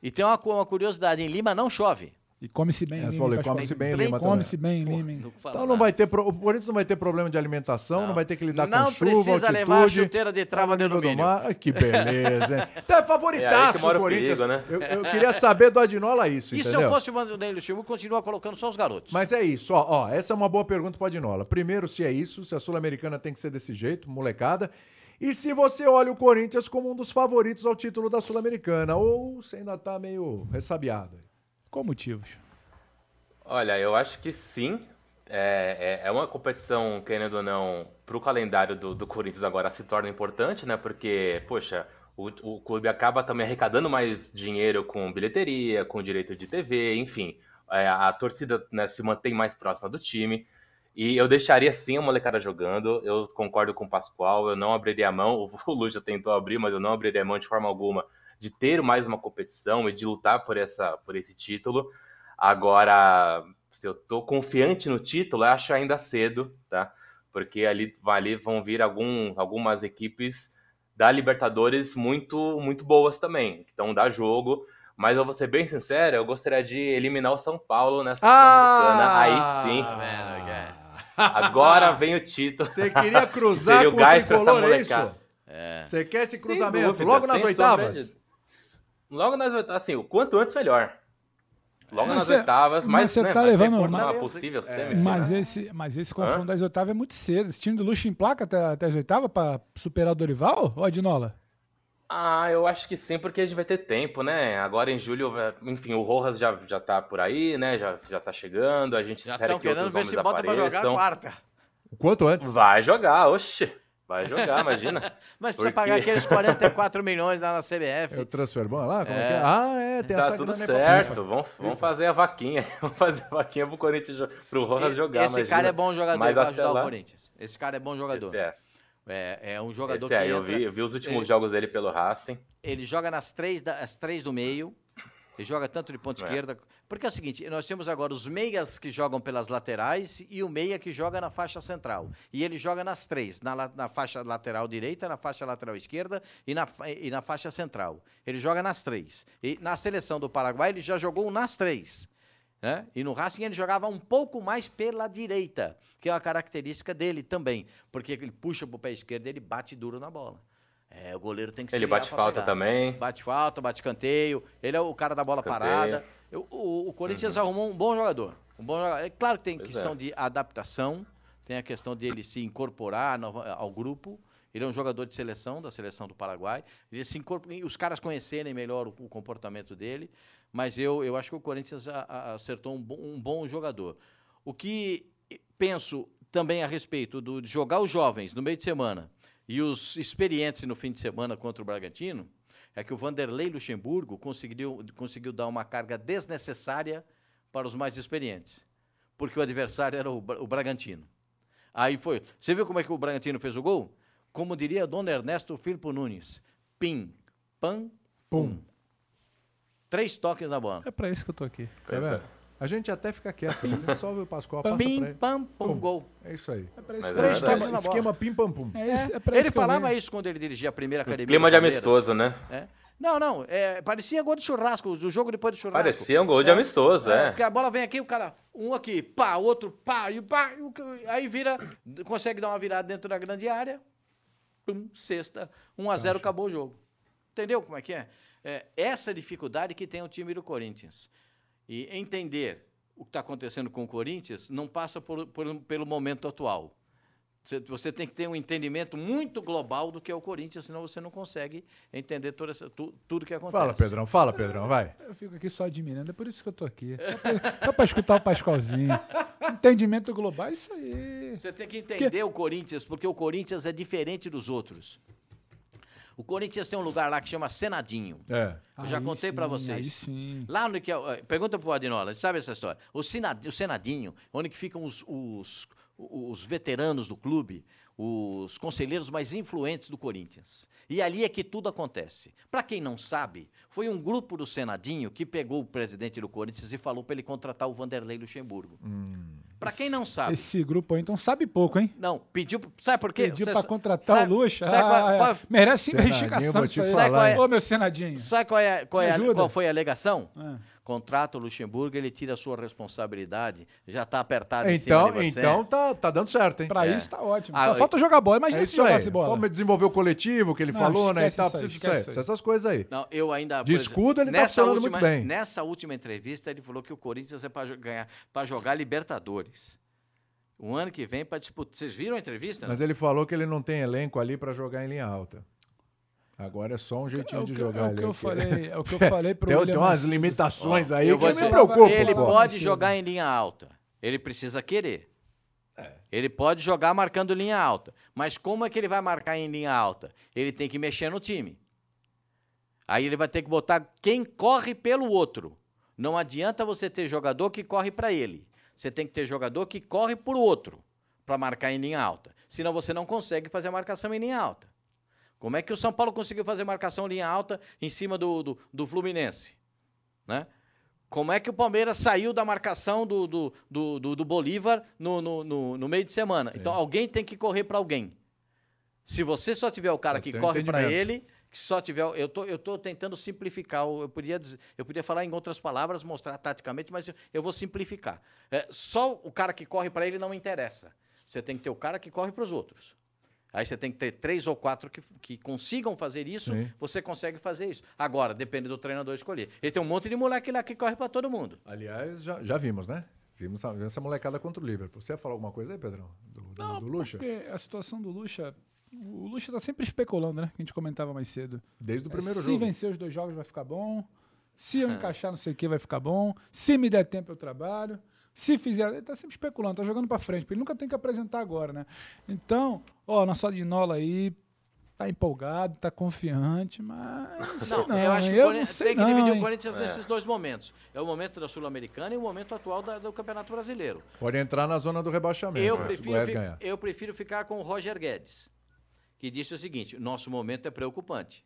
E tem uma, uma curiosidade: em Lima não chove. E come-se bem. É, em você Lima, come-se bem Lima também. Come-se bem em Lima. Não Então não vai ter pro... o Corinthians não vai ter problema de alimentação, não, vai ter que lidar Não com chuva, precisa altitude, levar a chuteira de trava de alumínio. mar. Que beleza, hein? *laughs* Então é É aí favoritaço que mora o o Corinthians. perigo, né? eu, eu queria saber do Adinola isso, E se entendeu? eu fosse o Vanderlei Luxemburgo, continua colocando só os garotos. Mas é isso, ó, ó, essa é uma boa pergunta pro Adinola. Primeiro, se é isso, se a Sul-Americana tem que ser desse jeito, molecada. E se você olha o Corinthians como um dos favoritos ao título da Sul-Americana, ou você ainda tá meio ressabiado. Qual motivos? Olha, eu acho que sim. É, é, é uma competição, querendo ou não, para o calendário do, do Corinthians agora se torna importante, né? Porque, poxa, o, o clube acaba também arrecadando mais dinheiro com bilheteria, com direito de TV, enfim. É, a torcida né, se mantém mais próxima do time. E eu deixaria sim a molecada jogando. Eu concordo com o Pascoal, eu não abriria a mão. *laughs* O Lu já tentou abrir, mas eu não abriria a mão de forma alguma de ter mais uma competição e de lutar por, essa, por esse título. Agora, se eu tô confiante no título, eu acho ainda cedo, tá? Porque ali, ali vão vir algum, algumas equipes da Libertadores muito muito boas também, que estão dar jogo. Mas eu vou ser bem sincero, eu gostaria de eliminar o São Paulo nessa ah! Aí sim. Tá Agora vem o título. Você queria *laughs* cruzar com o tricolor, é isso? É. Você quer esse cruzamento dúvida, logo nas oitavas? Logo nas oitavas, assim, o quanto antes melhor. Logo mas nas cê, oitavas, mas, mas você né, tá levando uma possível é. Mas esse, mas esse confronto Hã? das oitavas é muito cedo. Esse time do Luxo em placa até, até as oitavas para superar o Dorival, ou Adinola? Ah, eu acho que sim, porque a gente vai ter tempo, né? Agora em julho, enfim, o Rojas já, já tá por aí, né? Já, já tá chegando, a gente já espera que querendo ver se bota apareçam. pra jogar quarta. O quanto antes? Vai jogar, oxe. Vai jogar, imagina. *laughs* Mas precisa Porque... pagar aqueles 44 *laughs* milhões lá na CBF. É o transfer ban lá? Como é. é. Ah, é, tem tá essa tudo certo. Vamos, vamos fazer a vaquinha. *laughs* Vamos fazer a vaquinha pro Corinthians, pro Rojas jogar. Esse imagina. cara é bom jogador, Mas vai ajudar lá... o Corinthians. Esse cara é bom jogador. Esse é. É, é um jogador Esse que. É, eu, vi, eu vi os últimos ele, jogos dele pelo Racing. Ele joga nas três, da, as três do meio. Ele joga tanto de ponta é. esquerda. Porque é o seguinte: nós temos agora os meias que jogam pelas laterais e o meia que joga na faixa central. E ele joga nas três: na, na faixa lateral direita, na faixa lateral esquerda e na, e na faixa central. Ele joga nas três. E na seleção do Paraguai, ele já jogou nas três. Né? E no Racing ele jogava um pouco mais pela direita, que é uma característica dele também, porque ele puxa para o pé esquerdo e ele bate duro na bola. É, o goleiro tem que Ele bate falta pegar. também. Bate falta, bate canteio. Ele é o cara da bola Escanteio. parada. Eu, o, o, Corinthians uhum. arrumou um bom jogador. Um bom jogador. É claro que tem pois questão é. de adaptação, tem a questão de ele se incorporar ao grupo. Ele é um jogador de seleção, da seleção do Paraguai. Ele se os caras conhecerem melhor o, o, comportamento dele. Mas eu, eu acho que o Corinthians a, a, acertou um bom, um bom jogador. O que penso também a respeito do, de jogar os jovens no meio de semana e os experientes no fim de semana contra o Bragantino é que o Vanderlei Luxemburgo conseguiu, conseguiu dar uma carga desnecessária para os mais experientes, porque o adversário era o, o Bragantino. Aí foi. Você viu como é que o Bragantino fez o gol? Como diria Dona Ernesto Firpo Nunes: pim, pam, pum. Três toques na bola. É para isso que eu tô aqui. Tá vendo? A gente até fica quieto, né? só o Pascoal passa Pim, pam, pum, gol. É isso aí. É pra isso é Três toques na esquema pim, pam, pum. É, é, é ele falava isso quando ele dirigia a primeira academia. Clima de amistoso, né? É. Não, não, é, parecia gol de churrasco, do jogo depois do churrasco. Parecia um gol de é, amistoso, é, é. Porque a bola vem aqui, o cara, um aqui, pá, outro, pá, e pá, e aí vira, consegue dar uma virada dentro da grande área, pum, sexta, 1 a 0 acabou o jogo. Entendeu como é que é? é? Essa dificuldade que tem o time do Corinthians. E entender o que está acontecendo com o Corinthians não passa por, por, pelo momento atual. Você, você, tem que ter um entendimento muito global do que é o Corinthians, senão você não consegue entender toda essa, tu, tudo que acontece. Fala, Pedrão, fala, Pedrão, vai. Eu fico aqui só admirando, é por isso que eu estou aqui. Só para escutar o Pascoalzinho. Entendimento global, é isso aí. Você tem que entender que... o Corinthians, porque o Corinthians é diferente dos outros. O Corinthians tem um lugar lá que chama Senadinho. É. Eu já aí contei para vocês. Aí sim. Lá no que é, pergunta pro Adinola, sabe essa história? O, Senadinho, o Senadinho onde que ficam os, os, os veteranos do clube, os conselheiros mais influentes do Corinthians. E ali é que tudo acontece. Para quem não sabe, foi um grupo do Senadinho que pegou o presidente do Corinthians e falou para ele contratar o Vanderlei Luxemburgo. Hum. Para quem não sabe. Esse grupo aí então sabe pouco, hein? Não, pediu. Sabe por quê? Pediu para contratar sabe, o Luxo. Sabe qual, ah, qual, merece investigação. Sabe qual é? Ô, meu Senadinho. Sabe qual, é, qual, é, qual foi a alegação? É contrata o Luxemburgo, ele tira a sua responsabilidade, já está apertado então, em cima de você. Então tá, tá dando certo, hein? Para é. isso tá ótimo. Ah, Só falta jogar bola, imagina é se jogasse bola. Como desenvolver o coletivo que ele não, falou, né? E tal, isso, isso, essas coisas aí. Não, eu ainda... De escudo ele tá falando última, muito bem. Nessa última entrevista ele falou que o Corinthians é para ganhar, para jogar Libertadores. O ano que vem para disputar. Vocês viram a entrevista? Mas ele falou que ele não tem elenco ali para jogar em linha alta. Agora é só um jeitinho é de jogar. É o que eu falei, é o que eu *laughs* falei pro tem, William. Tem umas limitações aí eu que me preocupa. Ele pô. pode jogar em linha alta. Ele precisa querer. É. Ele pode jogar marcando linha alta. Mas como é que ele vai marcar em linha alta? Ele tem que mexer no time. Aí ele vai ter que botar quem corre pelo outro. Não adianta você ter jogador que corre para ele. Você tem que ter jogador que corre por outro para marcar em linha alta. Senão você não consegue fazer a marcação em linha alta. Como é que o São Paulo conseguiu fazer marcação linha alta em cima do, do, do Fluminense? Né? Como é que o Palmeiras saiu da marcação do, do, do, do, do Bolívar no, no, no, no meio de semana? Então alguém tem que correr para alguém. Se você só tiver o cara Eu que corre para ele, que só tiver. Eu tô, eu tô tentando simplificar. Eu podia, dizer- eu podia falar em outras palavras, mostrar taticamente, mas eu, eu vou simplificar. É, só o cara que corre para ele não interessa. Você tem que ter o cara que corre para os outros. Aí você tem que ter três ou quatro que, que consigam fazer isso, Sim. você consegue fazer isso. Agora, depende do treinador escolher. Ele tem um monte de moleque lá que corre para todo mundo. Aliás, já, já vimos, né? Vimos, essa molecada contra o Liverpool. Você ia falar alguma coisa aí, Pedrão? Do, do, Não, do Lucha? porque a situação do Lucha. O Lucha tá sempre especulando, né? Que a gente comentava mais cedo. Desde o primeiro se jogo. vencer os dois jogos vai ficar bom. Se eu *laughs* encaixar não sei o que vai ficar bom. Se me der tempo eu trabalho. Se fizer, ele tá sempre especulando, tá jogando pra frente, porque ele nunca tem que apresentar agora, né? Então, ó, nosso Adinola aí tá empolgado, tá confiante, mas não sei não, eu acho que eu o não Corinthians sei tem que dividir o Corinthians nesses dois momentos. É o momento da Sul-Americana e o momento atual da- do Campeonato Brasileiro. Pode entrar na zona do rebaixamento. Eu né, prefiro, fi- eu prefiro ficar com o Roger Guedes, que disse o seguinte: nosso momento é preocupante.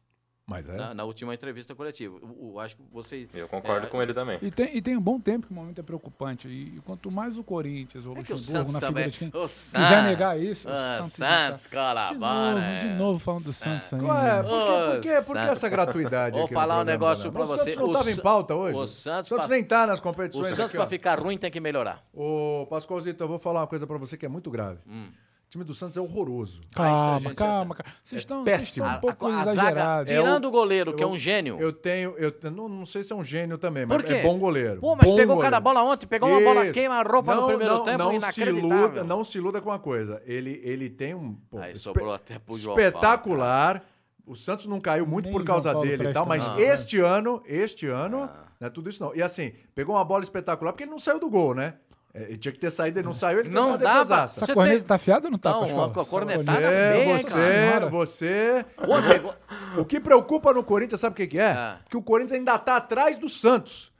Mas é. Na, na última entrevista coletiva. O, o- acho que você. Eu concordo é, com ele também. E tem, e tem um bom tempo que o momento é preocupante. E, quanto mais o Corinthians ou o É que o Luxemburgo Santos na também. figura de quem O quiser Santos- negar isso, o Ah, Santos, Santos, de Colabora. novo, de novo falando do Santos aí. Qual é? Por, que, por, que, por que Santos. essa gratuidade Vou falar um programa, negócio né? pra O você. Santos não O estava em pauta hoje? o Santos Santos nem tá nas O competições Santos, aqui, pra ó. ficar ruim, tem que melhorar. Ô, Pascoalzito, eu vou falar uma coisa pra você que é muito grave. Hum. O time do Santos é horroroso. Ah, isso Calma, já calma, sabe. calma. Vocês estão péssimo. um pouco a, a zaga, exagerados. tirando É o- o goleiro, que é um gênio. Eu tenho. Eu não, não sei se é um gênio também, mas Por quê? é bom goleiro. Pô, mas Bom pegou goleiro. cada bola ontem, pegou uma bola Isso. queima-roupa no primeiro não, tempo, não se inacreditável. iluda, não se iluda com uma coisa. Ele, ele tem um. pô, Aí espe- sobrou até pro João espetacular. O Santos não caiu muito Nem por causa Paulo dele e tal, mas não, né? este ano, este ano, Ah. não é tudo isso não. E assim, pegou uma bola espetacular porque ele não saiu do gol, né? É, Ele tinha que ter saído, ele não saiu, ele Não dá. Essa Você corneta tem- tá afiada ou não tá, Não, Pascoal? uma cornetada Essa feia, É, Nossa você, você. Pegou... O que preocupa no Corinthians, sabe o que, que é? Ah. Que o Corinthians ainda tá atrás do Santos.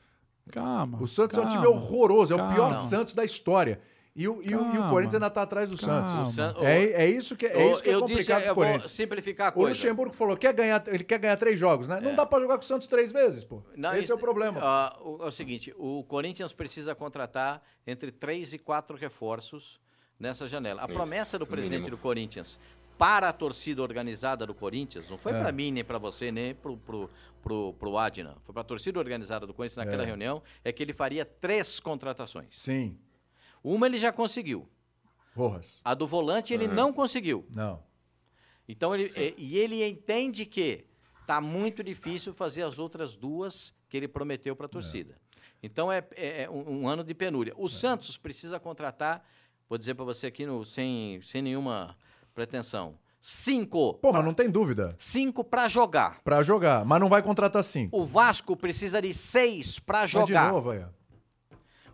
Calma. O Santos é um time calma. horroroso, é o calma. pior Santos da história. E o, e o, e o. Corinthians ainda tá atrás do Calma. Santos. O San- É, é isso que é, eu isso que é eu disse, complicado eu pro vou Corinthians. simplificar a O coisa. Luxemburgo falou que quer ganhar, ele quer ganhar três jogos, né? Não dá pra jogar com o Santos três vezes, pô. Não, Esse isso- é o problema. ah, o- é o seguinte, o Corinthians precisa contratar entre três e quatro reforços nessa janela. A Isso, promessa do presidente mínimo. do Corinthians para a torcida organizada do Corinthians, não foi É. para mim, nem para você, nem pro, pro, pro, pro Adna, foi para a torcida organizada do Corinthians naquela É. reunião, é que ele faria três contratações. Sim. Uma ele já conseguiu. Porras. A do volante ele não conseguiu. Não. Então ele e, e ele entende que tá muito difícil fazer as outras duas que ele prometeu para a torcida. Então é, é- é um, um ano de penúria. O Santos precisa contratar, vou dizer para você aqui no, sem, sem nenhuma pretensão, cinco, Pô, mas não tem dúvida. cinco para jogar. Pra jogar, mas não vai contratar cinco. O Vasco precisa de seis para Mas jogar. de novo aí.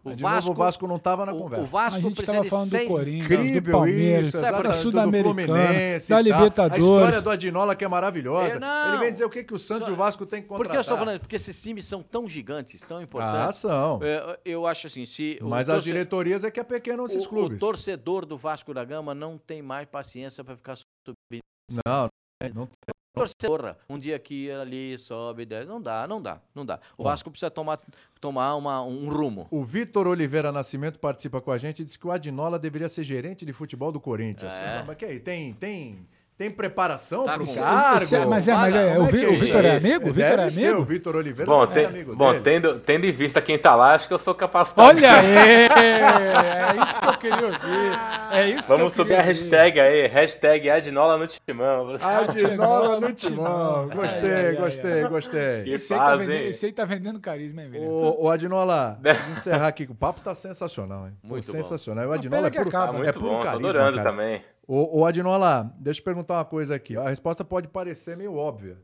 O de novo, o Vasco não tava na o- conversa. O Vasco gente precisa tava de falando seis. do Corinthians, Incrível do Palmeiras, isso, Sabe, da do Sul-Americana, Fluminense da. Libertadores. A história do Adinola que é maravilhosa. É. Ele vem dizer o que, que o Santos Só- e o Vasco têm que contratar. Por que eu estou falando? isso? Porque esses times são tão gigantes, tão Ah, importantes. são. É, eu acho assim, se Mas as torce- diretorias é que apequenam esses o, clubes. o torcedor do Vasco da Gama não tem mais paciência para ficar subindo. Não, não Torcedor, um dia aqui, ali, sobe, desce. Não dá, não dá, não dá. O Ó. Vasco precisa tomar, tomar uma, um rumo. O Vitor Oliveira Nascimento participa com a gente e diz que o Adinola deveria ser gerente de futebol do Corinthians. É. Mas que aí, tem, tem, tem preparação Tá pro com- cargo? É- mas é, mas é, Como o, que o Vitor é amigo? O Vitor é ser, amigo? o Vitor Oliveira Bom, tem- amigo bom dele. tendo, tendo em vista quem tá lá, acho que eu sou capacitado. Olha aí! *laughs* É isso que eu queria ouvir. É isso Vamos que eu subir a hashtag aí, hashtag Adnola no timão. Adinola no timão. Gostei, gostei, gostei. Que Esse aí, tá vendendo, esse aí tá vendendo carisma, hein, velho? Ô, ô Adinola, *laughs* vamos encerrar aqui, que o papo tá sensacional, hein? Pô, Muito bom. sensacional. O Uma Adinola é puro, acaba. Tá é puro carisma, adorando cara. também. Ô, ô Adinola, deixa eu perguntar uma coisa aqui. A resposta pode parecer meio óbvia,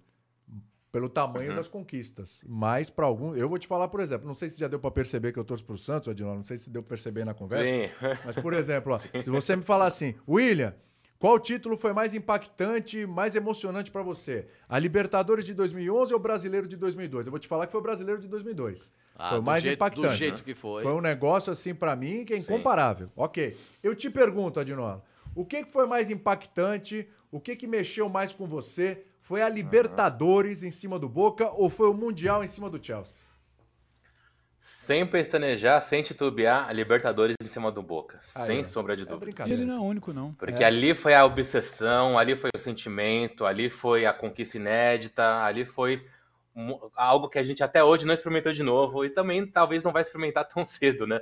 pelo tamanho das conquistas. Mas para algum, eu vou te falar, por exemplo, não sei se já deu para perceber que eu torço pro Santos, Adinola, não sei se deu pra perceber na conversa. Sim. Mas, por exemplo, ó, *laughs* se você me falar assim, William, Qual título foi mais impactante, mais emocionante pra você? A Libertadores de 2011 ou o Brasileiro de 2002? Eu vou te falar que foi o Brasileiro de 2002. Ah, foi o do mais jeito- do impactante. jeito que foi. Foi um negócio assim pra mim que é incomparável. Ok. Eu te pergunto, Adinola, o que que foi mais impactante? O que que mexeu mais com você? Foi a Libertadores em cima do Boca ou foi o Mundial em cima do Chelsea? Sem pestanejar, sem titubear, a Libertadores em cima do Boca. Aí, sem ó. sombra de É dúvida. E ele não é o único, não. Porque ali foi a obsessão, ali foi o sentimento, ali foi a conquista inédita, ali foi algo que a gente até hoje não experimentou de novo e também talvez não vai experimentar *laughs* tão cedo, né?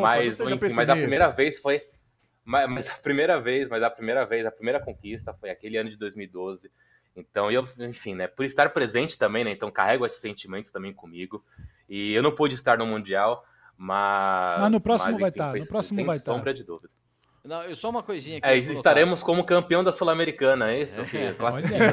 Mas, enfim, mas a primeira vez foi. Mas, mas a primeira vez, mas a primeira vez, a primeira conquista foi aquele ano de 2012. Então, eu, enfim, né? Por estar presente também, né? Então, carrego esses sentimentos também comigo. E eu não pude estar no Mundial, mas. Mas no próximo vai estar, foi no próximo sem vai estar. sombra de dúvida. Não, eu só uma coisinha aqui. É, vou colocar. estaremos como campeão da Sul-Americana, é isso? *laughs* Que.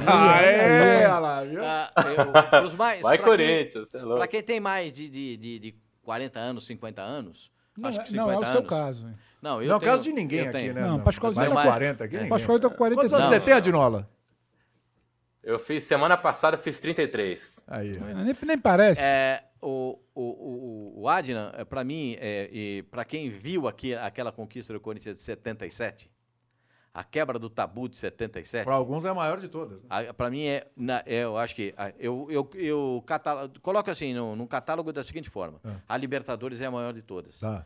Ah, é, olha lá, viu? Ah, eu- pros mais, Vai, quem- Corinthians, você é louco. Pra quem tem mais de, de, de, de 40 anos, 50 anos, Não, acho é, que não, 50 é o seu anos. caso. hein? Não, eu não é o tenho- caso de ninguém eu aqui, tenho. né? Não, Pascoalzinho Mais de tá- 40 aqui, É. Pascoal tá com 42. Quantos anos Não. você tem, Adinola? Eu fiz semana passada, eu fiz 33. Aí. Nem, nem parece. É, o, o, o, o Adnan, é, pra mim, é, e pra quem viu aqui aquela conquista do Corinthians de 77, a quebra do tabu de 77, Para alguns é a maior de todas. né? a- pra mim é, na- é, eu acho que eu, eu, eu catalo- coloco assim no, num catálogo da seguinte forma: a Libertadores é a maior de todas. Tá.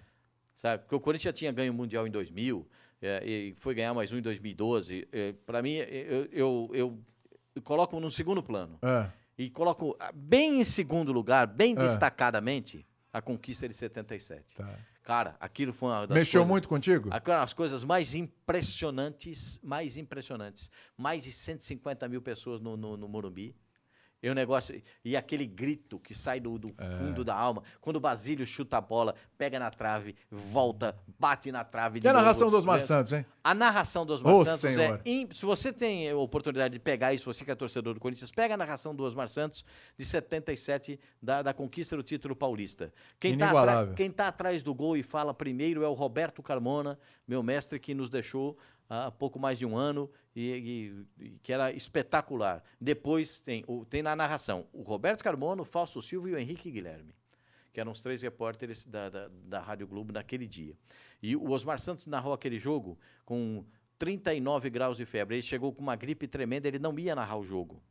Sabe? Porque o Corinthians já tinha ganho o Mundial em 2000 é, e foi ganhar mais um em 2012. É, Para mim, eu, eu, eu- eu coloco num segundo plano É. e coloco ah, bem em segundo lugar, bem É. destacadamente, a conquista de 77. Tá. Cara, aquilo foi uma das Mexeu coisas, muito contigo? aquelas coisas mais impressionantes, mais impressionantes. Mais de 150 mil pessoas no, no, no Morumbi. E o negócio. E aquele grito que sai do, do É. fundo da alma. Quando o Basílio chuta a bola, pega na trave, volta, bate na trave de E a novo, narração do Osmar? Santos, hein? A narração do Osmar Ô, Santos senhor. é. Se você tem a oportunidade de pegar isso, você que é torcedor do Corinthians, pega a narração do Osmar Santos de 77, da, da conquista do título paulista. Quem está Inigualável. quem tá atrás do gol e fala primeiro é o Roberto Carmona, meu mestre, que nos deixou há pouco mais de um ano e, e- e que era espetacular. Depois tem, o- tem na narração o Roberto Carmona, o Fausto Silva e o Henrique Guilherme que eram os três repórteres da, da, da Rádio Globo naquele dia. E o Osmar Santos narrou aquele jogo com 39 graus de febre. Ele chegou com uma gripe tremenda, ele não ia narrar o jogo.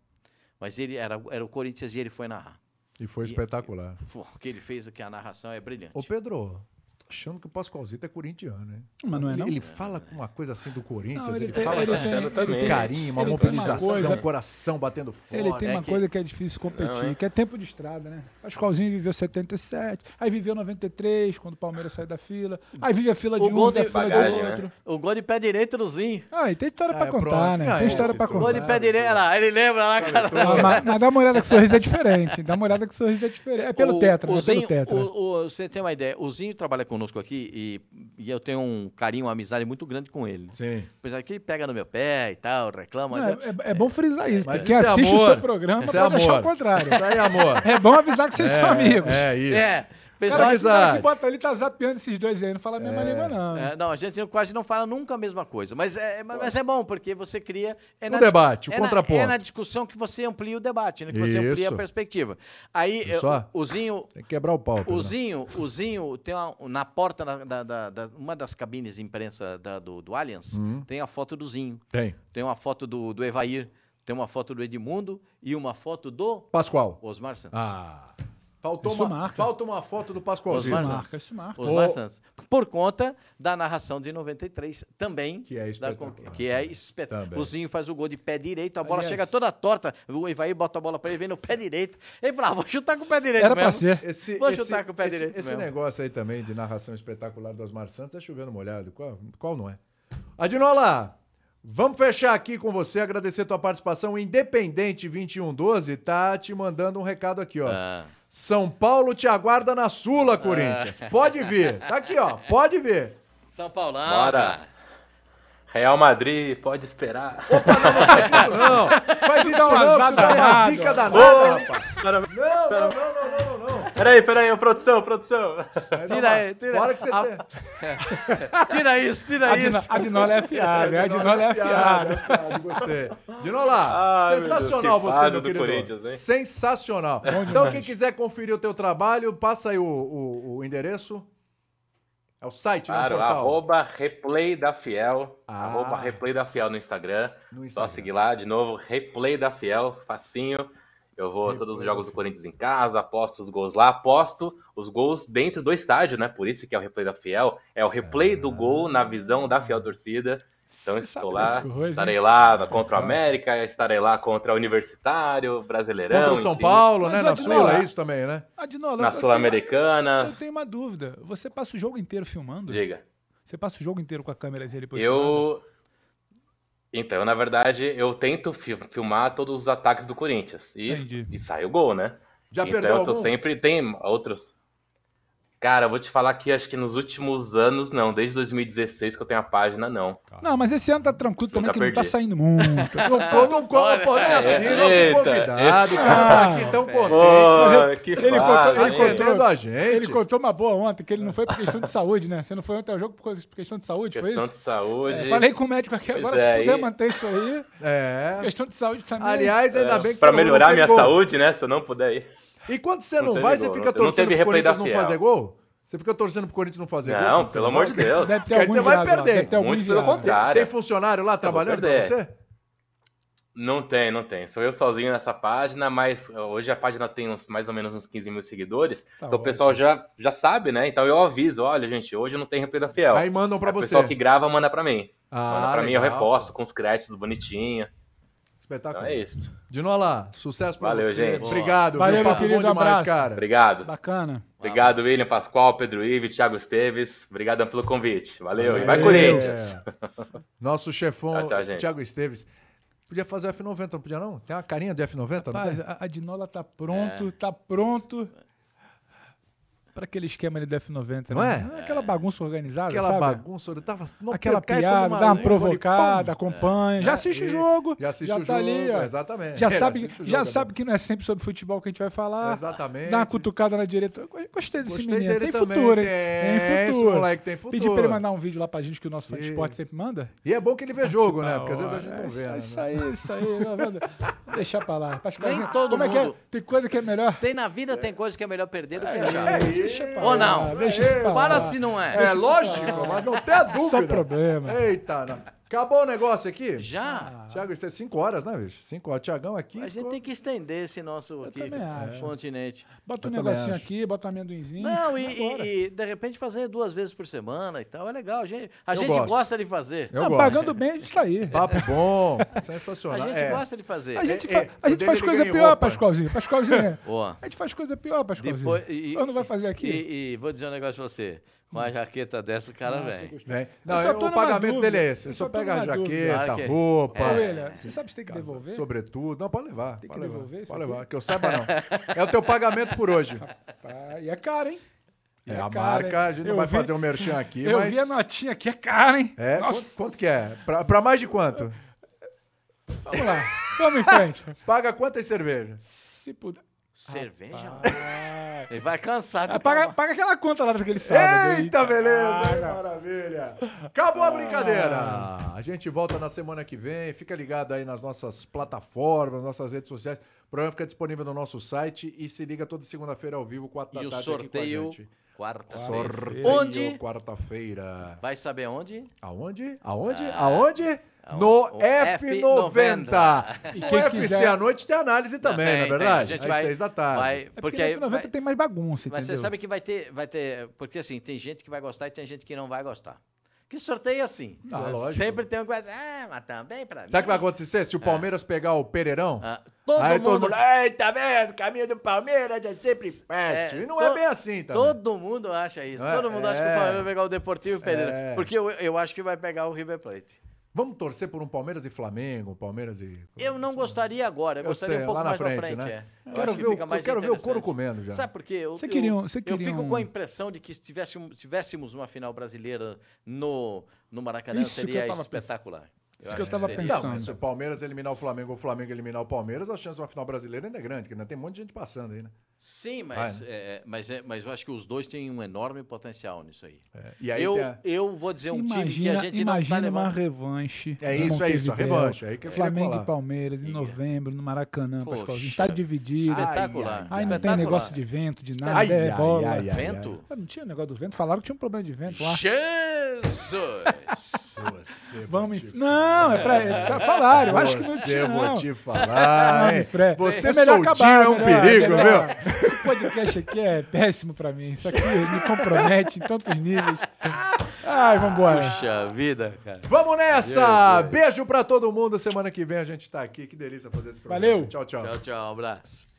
Mas ele era, era o Corinthians e ele foi narrar. E foi E- espetacular. O que ele fez aqui, a narração é brilhante. Ô, Pedro, achando que o Pascoalzito é corintiano, hein? Mas não é, ele, não? ele fala com uma coisa assim do Corinthians, Não, ele, ele tem- fala ele com tem- um ele tem- carinho, uma ele tem uma mobilização, coisa- coração batendo fora. Ele tem é uma que- coisa que é difícil competir, Não, é. que é tempo de estrada, né? Pascoalzinho viveu 77, aí viveu 93, quando o Palmeiras saiu da fila. Aí vive a fila de O um, gol a fila Bagagem, de né? outro. O gol de pé direito do Zinho. Ah, e tem história Ah, pra é, contar, pronto. né? Ah, Tem é, história pra citou. Gol contar. de pé direito. Olha lá, ele lembra lá, cara. Mas, mas dá uma olhada que o sorriso é diferente. Dá uma olhada que o sorriso é diferente. É pelo O- tetra, o né? É pelo tetra. o- o- você tem uma ideia, o Zinho trabalha conosco aqui e, e eu tenho um carinho, uma amizade muito grande com ele. Sim. Apesar que ele pega no meu pé e tal, reclama. Não, mas eu- é, é bom frisar isso. Mas Quem isso é assiste amor. o seu programa Isso pode é achar o contrário. Isso aí, amor. É bom avisar que vocês são amigos. É, isso. É, pessoal, cara, que- o cara que bota ali tá zapeando esses dois aí, não fala a mesma língua, não. É, não, a gente quase não fala nunca a mesma coisa. Mas é, mas mas é bom, porque você cria. É O na debate, o é na- contraponto. é na discussão que você amplia o debate, né? Que você amplia a Isso. perspectiva. Aí, eu- só? o Zinho. Tem que quebrar o pau. O Zinho, o Zinho tem uma- na porta da, da- da- uma das cabines de imprensa da- do, do Allianz, Uhum. tem a foto do Zinho. Tem. Tem uma foto do, do Evair, tem uma foto do Edmundo e uma foto do Pascoal. Osmar Santos. Ah. Faltou Isso uma, marca. falta uma foto do Pascoalzinho. Osmar marca, Santos. isso marca. Osmar. Santos. Por conta da narração de 93 também. Que é da espetacular. con- que é espetáculo. Também. O Zinho faz o gol de pé direito, a bola Aliás- chega toda torta. O Evair bota a bola pra ele, vem no pé direito. Ele fala, vou chutar com o pé direito Era pra mesmo. ser. Esse, Vou esse- chutar com o pé esse- direito Esse mesmo. negócio aí também de narração espetacular do Osmar Santos é chovendo molhado. Qual, qual não é? Adinola, vamos fechar aqui com você, agradecer tua participação. O Independente 2112 tá te mandando um recado aqui, ó. Ah. São Paulo te aguarda na Sula, Corinthians. Pode vir. Tá aqui, ó. Pode vir. São Paulão. Bora. Real Madrid, pode esperar. Faz isso não. Faz isso Dá uma não, que isso azar dá uma danada. zica danada, rapaz. Não, não, não, não, não, não, não. Peraí, peraí, produção, produção. Tira aí, tira Fora que você Ah, tem. *laughs* Tira isso, tira A, Dino, isso. a Dinola é afiada, a Dinola é afiada. afiada. Gostei. Dinola, Ai, meu sensacional Deus, que você, meu do querido. Sensacional. Então, quem quiser conferir o teu trabalho, passa aí o, o- o endereço. É o site, né? o Claro, portal. arroba replay da Fiel. Ah. Arroba replay da Fiel no Instagram. No Só Instagram. seguir lá de novo, replay da Fiel, facinho. Eu vou a todos os jogos do Corinthians em casa, aposto os gols lá, aposto os gols dentro do estádio, né? Por isso que é o replay da Fiel. É o replay do gol na visão da Fiel torcida. Então Você estou lá, coisas, estarei lá contra o América, estarei lá contra o Universitário, Brasileirão. Contra o São enfim, Paulo, Mas, né? Na Sula, é isso também, né? A Dinola, Na Sul-Americana. Eu tenho uma dúvida. Você passa o jogo inteiro filmando? Diga. Você passa o jogo inteiro com a câmera ali posicionada? Eu. Então, na verdade, eu tento fi- filmar todos os ataques do Corinthians. E, Entendi. e sai o gol, né? Já então perdeu eu tô algum? sempre. Tem outros. Cara, eu vou te falar que acho que nos últimos anos, não. Desde 2016 que eu tenho a página, não. Não, mas esse ano tá tranquilo também, Nunca que não tá perdi. saindo muito. *laughs* Não como, não como, não é assim, É, nosso eita, convidado, esse- cara, tá aqui tão contente. Pô, que ele contou- ele contou- a gente. Ele contou uma boa ontem, que ele não foi por questão de saúde, né? Você não foi ontem ao jogo por questão de saúde, foi Questão isso? de saúde. É, falei com o médico aqui Pois agora, é, se puder aí- manter isso aí. É. Questão de saúde também. Aliás, ainda bem que pra você não- melhorar não minha saúde, né? Se eu não puder ir. E quando você Não não vai, gol, você não fica não torcendo pro Corinthians não fazer gol? Você fica torcendo pro Corinthians não fazer gol? Não, quando você pelo não amor de Deus. Deve ter algum dizer, vai lá, perder. Deve ter algum Muito pelo contrário. Tem funcionário lá trabalhando pra você? Não tem, não tem. Sou eu sozinho nessa página, mas hoje a página tem uns, mais ou menos uns 15 mil seguidores. Tá então o pessoal já, já sabe, né? Então eu aviso, olha, gente, hoje não tem replay da Fiel. Aí mandam pra o você. pessoal que grava manda pra mim. Ah, manda pra mim, eu legal, reposto com os créditos bonitinho. Espetáculo. Então é isso. Dinola, sucesso pra Valeu, você. gente. Obrigado. Valeu, meu querido, bom demais, abraço. cara. Obrigado. Bacana. Obrigado, William Pascoal, Pedro Ives, Thiago Esteves. Obrigadão pelo convite. Valeu. E vai É. Corinthians. *laughs* Nosso chefão, Tchau, tchau. Thiago Esteves. Podia fazer o F90, não podia não? Tem uma carinha de F90, não Rapaz, tem? a, a Dinola tá pronto, tá pronto pra aquele esquema ali do F90. Não né? é? Aquela bagunça organizada, Aquela sabe? bagunça, eu tava... não, Aquela piada, dá uma provocada, pum. acompanha. Já É, assiste o jogo. Já assiste já o tá jogo, ali, ó. exatamente. Já É, sabe, já jogo, sabe que não é sempre sobre futebol que a gente vai falar. Exatamente. Dá uma cutucada na direita. Gostei desse Gostei menino. dele Tem também, futuro, hein? tem, Tem esse futuro. moleque tem futuro. Pedi pra ele mandar um vídeo lá pra gente que o nosso fã de esporte sempre manda. E é bom que ele vê jogo, né? Porque às vezes a gente não É vê. isso- né? Isso aí, isso aí. Não, não, não. Deixa pra lá. Nem todo Como é que é? mundo- Tem coisa que é melhor. Tem na vida, tem coisa que é melhor perder do que É achar. Deixa pra Ou não? Deixa isso pra lá. Para se não é. É lógico, mas não tem a dúvida. Só problema. Eita, não. Acabou o negócio aqui? Já? Thiago, isso é 5 horas, né, bicho? 5 horas. Tiagão aqui. A gente ficou- tem que estender esse nosso aqui, continente. Bota um Eu negocinho acho. aqui, bota um amendoinzinho. Não, e, e- e, de repente fazer duas vezes por semana e tal. É legal. A gente, a Eu gente gosta de fazer. Eu Não, gosto. pagando bem, a gente tá aí. Papo *laughs* bom. A Sensacional. gente É. gosta de fazer. A gente, é, fa- é, a gente faz coisa pior, roupa. Pascoalzinho. Pascoalzinho. *laughs* A gente faz coisa pior, Pascoalzinho. depois, e, Ou não vai fazer aqui? E, e vou dizer um negócio pra você. Com a jaqueta dessa, o cara vem. Vem. Não, Eu só eu- tô o pagamento dúvida. dele é esse. Eu Ele só pega a jaqueta, Claro que é. roupa. William, você sabe se tem que devolver? Sobretudo. Não, pode levar. Tem que levar. devolver Pode levar. Que eu saiba, não. *laughs* É o teu pagamento por hoje. E é caro, hein? E É, a caro, marca, hein? a gente não Eu vai vi- fazer um merchan aqui, Eu mas... vi a notinha aqui, é caro, hein? É, Nossa quanto, quanto que é? Pra, pra mais de quanto? Vamos lá, vamos em frente. *laughs* Paga quantas cervejas? Se puder. Cerveja? Ah, Ele vai cansar de Ah, paga, paga aquela conta lá daquele sábado. aí. Eita, beleza! Paga. hein, maravilha! Acabou a brincadeira! A gente volta na semana que vem. Fica ligado aí nas nossas plataformas, nossas redes sociais. O programa fica disponível no nosso site e se liga toda segunda-feira ao vivo, 4 da E o tarde aqui com a sorteio, gente. quarta-feira. Sorteio Onde? Quarta-feira. Vai saber onde? Aonde? Aonde? Aonde? Ah, No o F90. E *laughs* quem UFC quiser- à noite tem análise também, Tem, não é tem. verdade? A gente Às vai, seis da tarde. vai- É porque, porque aí no 90 vai- tem mais bagunça, Mas entendeu? você sabe que vai ter, vai ter. Porque assim, tem gente que vai gostar e tem gente que não vai gostar. Que sorteio é assim. Ah, lógico. Sempre tem um que vai dizer, ah, mas também pra mim. Sabe o que vai acontecer? Se o Palmeiras pegar o Pereirão, Ah, todo aí mundo. todo mundo, ei, tá vendo? O caminho do Palmeiras é sempre péssimo. e não é to- bem assim também. Todo mundo acha isso. Não é? Todo mundo acha que o É. Palmeiras vai pegar o Deportivo Pereira. É. Porque eu, eu acho que vai pegar o River Plate. Vamos torcer por um Palmeiras e Flamengo, Palmeiras e... Eu não gostaria agora, eu, Eu gostaria sei, um pouco mais pra frente, frente. né? É. Eu Quero acho que ver o- fica mais eu quero ver o couro comendo já. Sabe por quê? Eu, Você queria um- você eu fico um- com a impressão de que se tivéssemos, tivéssemos uma final brasileira no, no Maracanã, Isso seria espetacular. Isso que eu tava seria. pensando. Não, mas se o Palmeiras eliminar o Flamengo ou o Flamengo eliminar o Palmeiras, a chance de uma final brasileira ainda é grande, porque ainda tem um monte de gente passando aí, né? Sim, mas, Vai, é, mas, é, mas eu acho que os dois têm um enorme potencial nisso aí. E aí eu, a- eu vou dizer um time que Imagina, a gente imagina não tá uma levando. revanche. É isso, é isso, a revanche, aí que Flamengo e Palmeiras em novembro, no Maracanã, Poxa. Pascoalzinho. Estádio dividido. Espetacular. Aí não tem negócio de vento, de nada, Ai, é ai, bola. ai, ai, Vento? Ah, Não tinha negócio do vento? Falaram que tinha um problema de vento lá. Jesus! *laughs* Vamos. te Não, é pra. é pra falar, eu acho que não Você tinha. vou te falar, Não? Fred. Você É melhor soltinho acabar, é um melhor, perigo, melhor. viu? Esse podcast aqui é péssimo pra mim. Isso aqui me compromete em tantos níveis. Ai, vambora. Puxa vida, cara. Vamos nessa! Deus. Beijo pra todo mundo. Semana que vem a gente tá aqui. Que delícia fazer esse programa. Valeu. Tchau, tchau. Tchau, tchau. Um abraço.